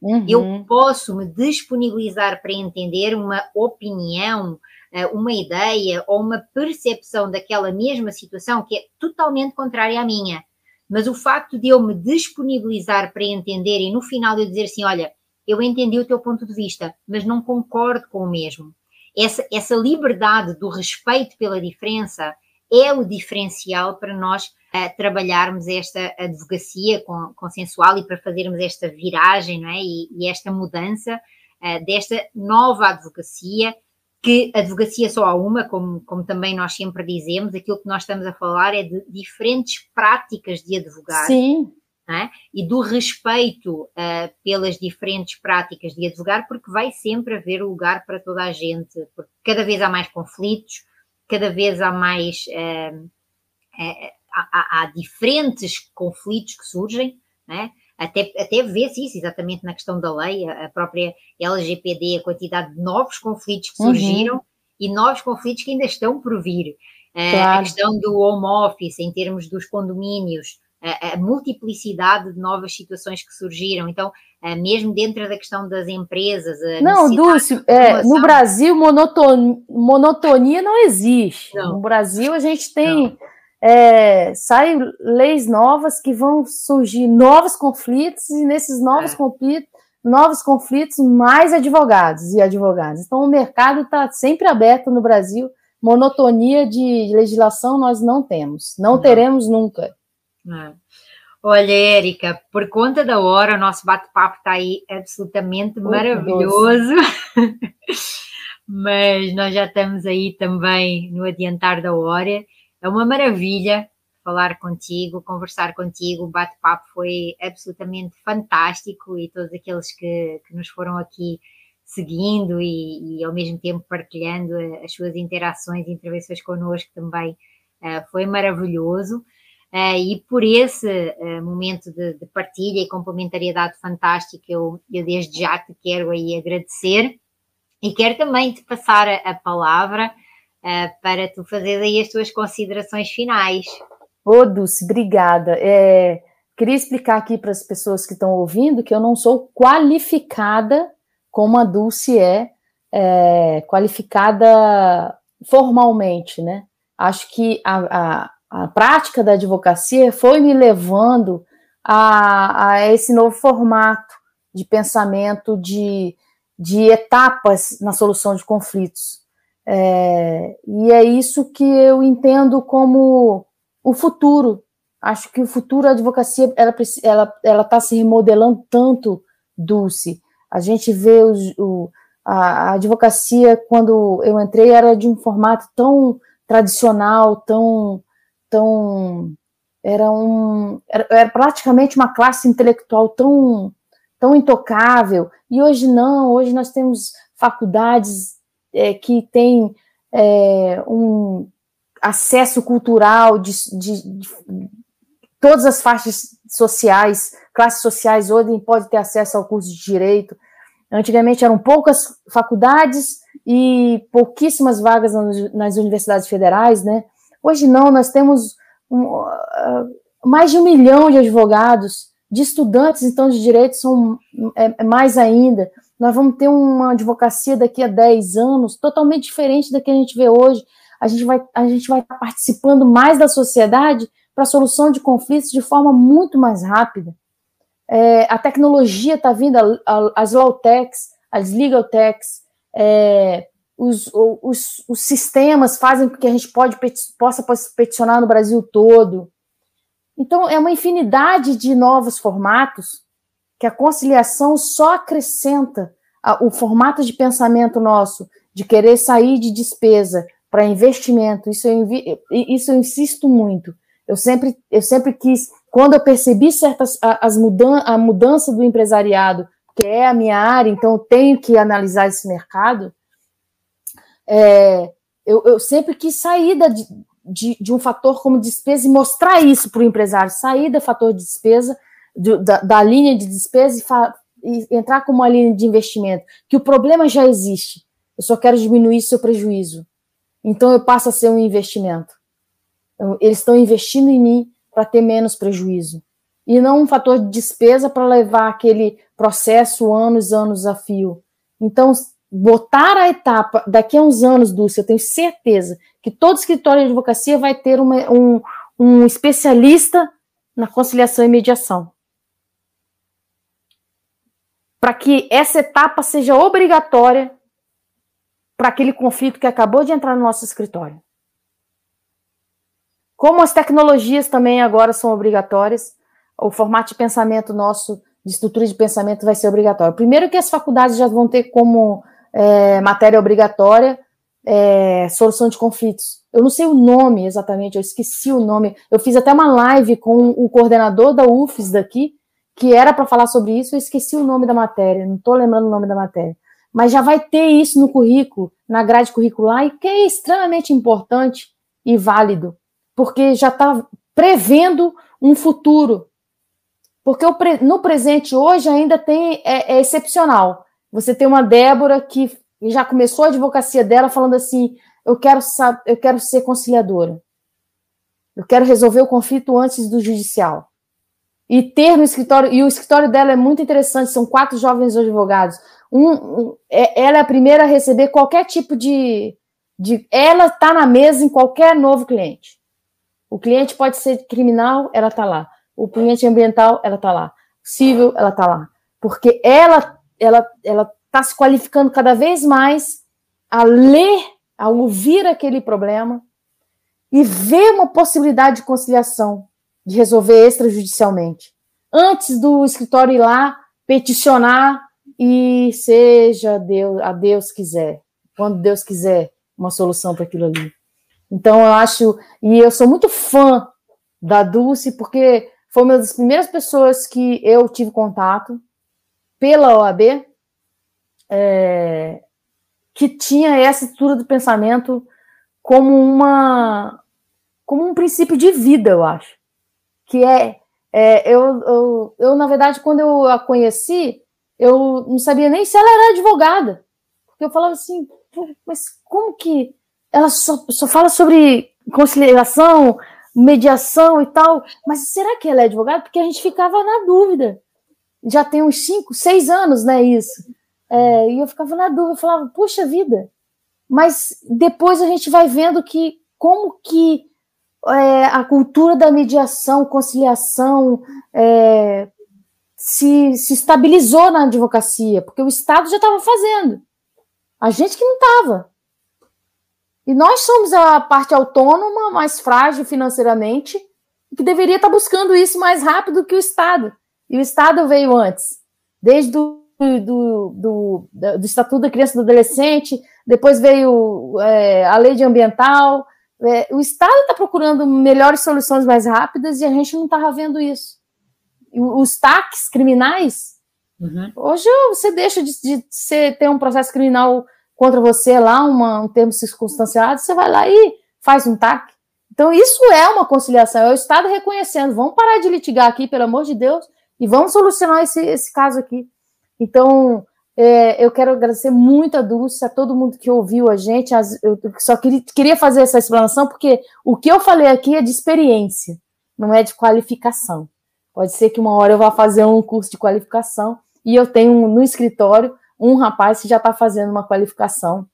Uhum. Eu posso me disponibilizar para entender uma opinião, uma ideia ou uma percepção daquela mesma situação que é totalmente contrária à minha. Mas o facto de eu me disponibilizar para entender e no final eu dizer assim: olha, eu entendi o teu ponto de vista, mas não concordo com o mesmo. Essa, essa liberdade do respeito pela diferença é o diferencial para nós uh, trabalharmos esta advocacia consensual e para fazermos esta viragem não é? e, e esta mudança uh, desta nova advocacia, que advocacia só há uma, como, como também nós sempre dizemos, aquilo que nós estamos a falar é de diferentes práticas de advogar. Sim é? e do respeito uh, pelas diferentes práticas de advogar, porque vai sempre haver lugar para toda a gente, porque cada vez há mais conflitos, cada vez há mais. Uh, uh, há, há, diferentes conflitos que surgem, é? Até, até vê-se isso exatamente na questão da lei, a, própria LGPD, a quantidade de novos conflitos que uhum. surgiram uhum. e novos conflitos que ainda estão por vir. Claro. A questão do home office, em termos dos condomínios, a, a multiplicidade de novas situações que surgiram. Então, mesmo dentro da questão das empresas. não, Dulce, é, no Brasil monotonia, monotonia não existe. Não. No Brasil a gente tem é, saem leis novas que vão surgir novos conflitos, e nesses novos é. conflitos, novos conflitos, mais advogados e advogadas. Então, o mercado está sempre aberto no Brasil. Monotonia de legislação nós não temos, não, não. teremos nunca. É. Olha, Érica, por conta da hora, o nosso bate-papo está aí absolutamente maravilhoso. Mas nós já estamos aí também no adiantar da hora. É uma maravilha falar contigo, conversar contigo. O bate-papo foi absolutamente fantástico e todos aqueles que, que nos foram aqui seguindo e, e, ao mesmo tempo partilhando as suas interações e intervenções connosco também uh, foi maravilhoso. Uh, e por esse uh, momento de, de, partilha e complementariedade fantástica, eu, eu desde já te quero aí agradecer e quero também te passar a, a palavra para tu fazer aí as tuas considerações finais. Ô, Dulce, obrigada. É, queria explicar aqui para as pessoas que estão ouvindo que eu não sou qualificada como a Dulce é, é qualificada formalmente, né? Acho que a, a a prática da advocacia foi me levando a, a esse novo formato de pensamento, de, de etapas na solução de conflitos. É, e é isso que eu entendo como o futuro. Acho que o futuro, a advocacia, ela está ela, ela tá se remodelando tanto, Dulce. A gente vê o, a, a advocacia, quando eu entrei, era de um formato tão tradicional, tão tão era um era, era, praticamente uma classe intelectual tão tão intocável e hoje não hoje nós temos faculdades é, que têm é, um acesso cultural de, de, de, todas as faixas sociais classes sociais hoje pode ter acesso ao curso de direito antigamente eram poucas faculdades e pouquíssimas vagas nas, universidades federais né Hoje não, nós temos um, uh, mais de um milhão de advogados, de estudantes, então, de direito são é, é, mais ainda. Nós vamos ter uma advocacia daqui a 10 anos totalmente diferente da que a gente vê hoje. A gente vai, a gente vai estar participando mais da sociedade para a solução de conflitos de forma muito mais rápida. É, a tecnologia está vindo, a, a, as law techs, as legal techs, é, os, os, os sistemas fazem com que a gente pode, possa peticionar no Brasil todo. Então, é uma infinidade de novos formatos que a conciliação só acrescenta o formato de pensamento nosso, de querer sair de despesa para investimento. Isso eu, isso eu insisto muito. Eu sempre, eu sempre quis, quando eu percebi certas as mudan a mudança do empresariado, que é a minha área, então eu tenho que analisar esse mercado, é, eu, eu, sempre quis sair da, de, de, de, um fator como despesa e mostrar isso para o empresário, sair do fator de despesa, da, da, linha de despesa e, e, entrar como uma linha de investimento, que o problema já existe, eu só quero diminuir seu prejuízo. Então eu passo a ser um investimento. Então, eles estão investindo em mim para ter menos prejuízo. E não um fator de despesa para levar aquele processo anos, anos a fio. Então, botar a etapa, daqui a uns anos, Dulce, eu tenho certeza que todo escritório de advocacia vai ter uma, um, um especialista na conciliação e mediação. Para que essa etapa seja obrigatória para aquele conflito que acabou de entrar no nosso escritório. Como as tecnologias também agora são obrigatórias, o formato de pensamento nosso, de estrutura de pensamento, vai ser obrigatório. Primeiro que as faculdades já vão ter como é, matéria obrigatória, é, solução de conflitos. Eu não sei o nome exatamente, eu esqueci o nome. Eu fiz até uma live com o coordenador da UFES daqui, que era para falar sobre isso, eu esqueci o nome da matéria, não estou lembrando o nome da matéria. Mas já vai ter isso no currículo, na grade curricular, e que é extremamente importante e válido, porque já está prevendo um futuro. Porque no presente hoje ainda tem é, é excepcional. Você tem uma Débora que já começou a advocacia dela falando assim: eu quero, eu quero ser conciliadora. Eu quero resolver o conflito antes do judicial. E ter no escritório, e o escritório dela é muito interessante, são quatro jovens advogados. Um, é, ela é a primeira a receber qualquer tipo de. de ela está na mesa em qualquer novo cliente. O cliente pode ser criminal, ela está lá. O cliente ambiental, ela está lá. Civil, ela está lá. Porque ela ela ela está se qualificando cada vez mais a ler, a ouvir aquele problema e ver uma possibilidade de conciliação, de resolver extrajudicialmente. Antes do escritório ir lá peticionar e seja Deus, a Deus quiser, quando Deus quiser uma solução para aquilo ali. Então eu acho, e eu sou muito fã da Dulce, porque foi uma das primeiras pessoas que eu tive contato pela OAB, é, que tinha essa estrutura do pensamento como uma como um princípio de vida, eu acho. Que é, é eu, eu, eu, na verdade, quando eu a conheci, eu não sabia nem se ela era advogada. Porque eu falava assim, mas como que ela só, só fala sobre conciliação, mediação e tal, mas será que ela é advogada? Porque a gente ficava na dúvida. Já tem uns cinco, seis anos, né, isso. É, e eu ficava na dúvida, eu falava, puxa vida. Mas depois a gente vai vendo que como que é, a cultura da mediação, conciliação é, se, se estabilizou na advocacia, porque o Estado já estava fazendo. A gente que não estava. E nós somos a parte autônoma, mais frágil financeiramente, que deveria estar buscando isso mais rápido que o Estado. E o Estado veio antes, desde do, do, do, do Estatuto da Criança e do Adolescente, depois veio é, a lei de ambiental. É, o Estado está procurando melhores soluções mais rápidas e a gente não estava vendo isso. Os taques criminais, uhum. hoje você deixa de, de ter um processo criminal contra você lá, uma, um termo circunstanciado, você vai lá e faz um TAC. Então, isso é uma conciliação, é o Estado reconhecendo, vamos parar de litigar aqui, pelo amor de Deus, e vamos solucionar esse, esse caso aqui. Então, é, eu quero agradecer muito a Dulce, a todo mundo que ouviu a gente. As, eu só queria, queria fazer essa explanação, porque o que eu falei aqui é de experiência, não é de qualificação. Pode ser que uma hora eu vá fazer um curso de qualificação e eu tenho no escritório um rapaz que já está fazendo uma qualificação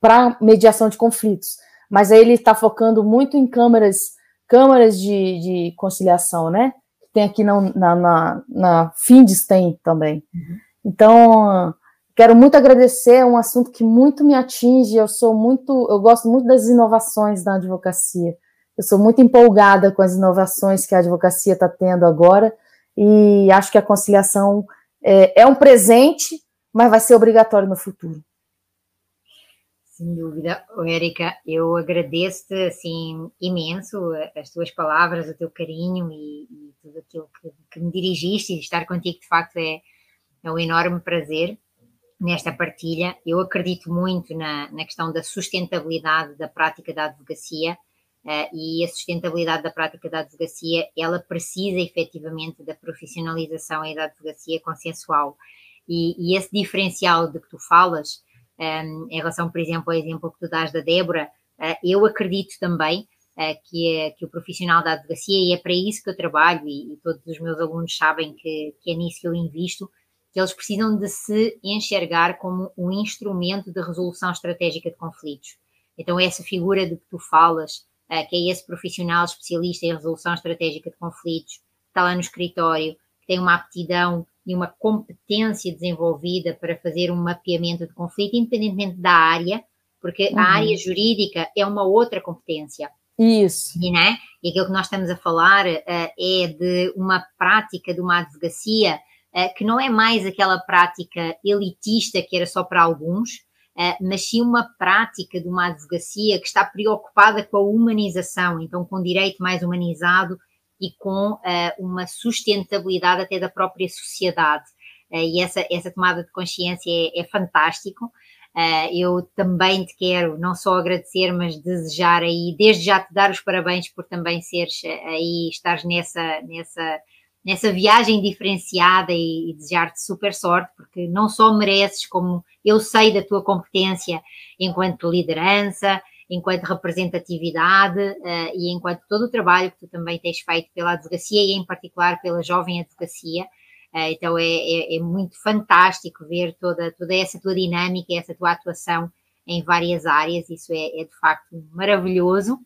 para mediação de conflitos, mas aí ele está focando muito em câmaras, câmaras de, de conciliação, né? Tem aqui na, na, na, na Findes tem também. Uhum. Então, quero muito agradecer, é um assunto que muito me atinge, eu sou muito, eu gosto muito das inovações da advocacia. Eu sou muito empolgada com as inovações que a advocacia está tendo agora e acho que a conciliação é, é um presente mas vai ser obrigatório no futuro. Sem dúvida, Érica, eu agradeço-te assim imenso as tuas palavras, o teu carinho e, e tudo aquilo que, que, me dirigiste e estar contigo de facto é, é um enorme prazer nesta partilha. Eu acredito muito na, na questão da sustentabilidade da prática da advocacia uh, e a sustentabilidade da prática da advocacia, ela precisa efetivamente da profissionalização e da advocacia consensual. E, e esse diferencial de que tu falas, um, ehm, em relação, por exemplo, ao exemplo que tu dás da Débora, uh, eu acredito também uh, que, é, que o profissional da advocacia, e é para isso que eu trabalho, e, e todos os meus alunos sabem que, que é nisso que eu invisto, que eles precisam de se enxergar como um instrumento de resolução estratégica de conflitos. Então, essa figura de que tu falas, uh, que é esse profissional especialista em resolução estratégica de conflitos, que está lá no escritório, que tem uma aptidão e uma competência desenvolvida para fazer um mapeamento de conflito, independentemente da área, porque uhum. a área jurídica é uma outra competência. Isso. E, né? e aquilo que nós estamos a falar uh, é de uma prática de uma advocacia que não é mais aquela prática elitista que era só para alguns, uh, mas sim uma prática de uma advocacia que está preocupada com a humanização, então com direito mais humanizado e com uh, uma sustentabilidade até da própria sociedade. E essa, essa tomada de consciência é, é fantástico. Eu também te quero não só agradecer, mas desejar aí, desde já te dar os parabéns por também seres aí, estares nessa, nessa, nessa viagem diferenciada e, e desejar-te super sorte, porque não só mereces, como eu sei da tua competência enquanto liderança, enquanto representatividade uh, e enquanto todo o trabalho que tu também tens feito pela advocacia e em particular pela jovem advocacia. Uh, então é, é, é, muito fantástico ver toda, toda essa tua dinâmica, essa tua atuação em várias áreas, isso é, é de facto maravilhoso.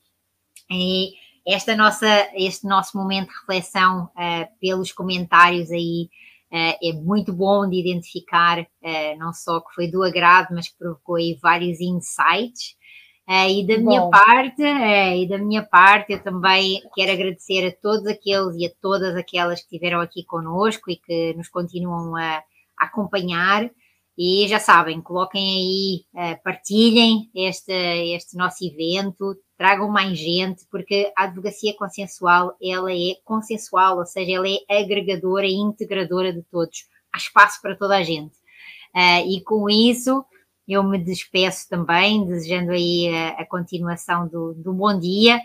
E, esta nossa, este nosso momento de reflexão uh, pelos comentários aí uh, é muito bom de identificar, uh, não só que foi do agrado, mas que provocou aí vários insights. e da minha parte, e da minha parte, eu também quero agradecer a todos aqueles e a todas aquelas que estiveram aqui conosco e que nos continuam a, a acompanhar. E já sabem, coloquem aí, partilhem este, este nosso evento, tragam mais gente, porque a advocacia consensual, ela é consensual, ou seja, ela é agregadora e integradora de todos. Há espaço para toda a gente. Uh, e com isso, eu me despeço também, desejando aí a, a continuação do, do, bom dia.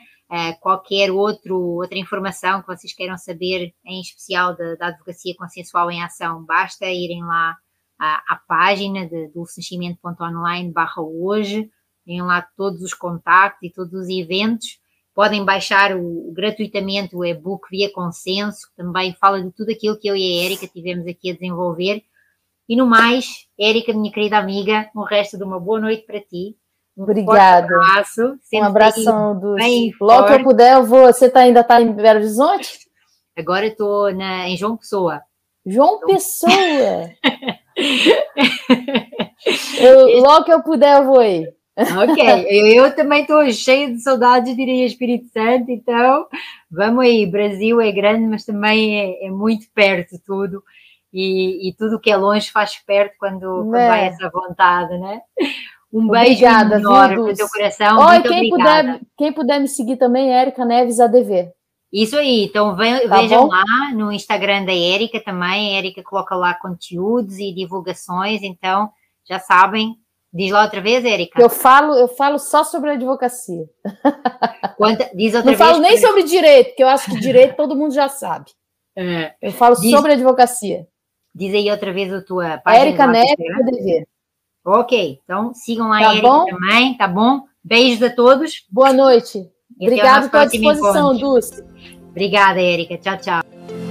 Qualquer outro, outra informação que vocês queiram saber, em especial da, da advocacia consensual em ação, basta irem lá à, à página de dulcesenchimento.online barra hoje, têm lá todos os contactos e todos os eventos. Podem baixar o, gratuitamente o e-book via consenso, que também fala de tudo aquilo que eu e a Érica tivemos aqui a desenvolver. E no mais, Érica, minha querida amiga, o resto de uma boa noite para ti. Um Obrigada. Abraço, um abração do. Logo que eu puder, eu vou. Você tá, ainda está em Belo Horizonte? Agora estou em João Pessoa. João então... Pessoa! eu, logo que eu puder, eu vou aí. Ok, eu também estou cheia de saudades, diria Espírito Santo, então vamos aí. Brasil é grande, mas também é, é muito perto tudo, e, e, tudo que é longe faz perto quando, quando vai essa vontade, né? Um beijo obrigada, enorme para o teu coração. Oi, muito quem obrigada. puder, quem puder me seguir também, Érica Neves ADV. Isso aí, então tá vejam bom? lá no Instagram da Érica também. A Érica coloca lá conteúdos e divulgações, então já sabem, Diz lá outra vez, Érica. Eu falo, eu falo só sobre advocacia. Quanta, diz outra Não vez. Não falo nem sobre direito, porque eu acho que direito todo mundo já sabe. É. Eu falo diz, sobre advocacia. Diz aí outra vez a tua página. Érica Neves, Ok, então sigam lá tá a Érica também, tá bom? Beijos a todos. Boa noite. Obrigada pela disposição, Dulce. Obrigada, Érica. Tchau, tchau.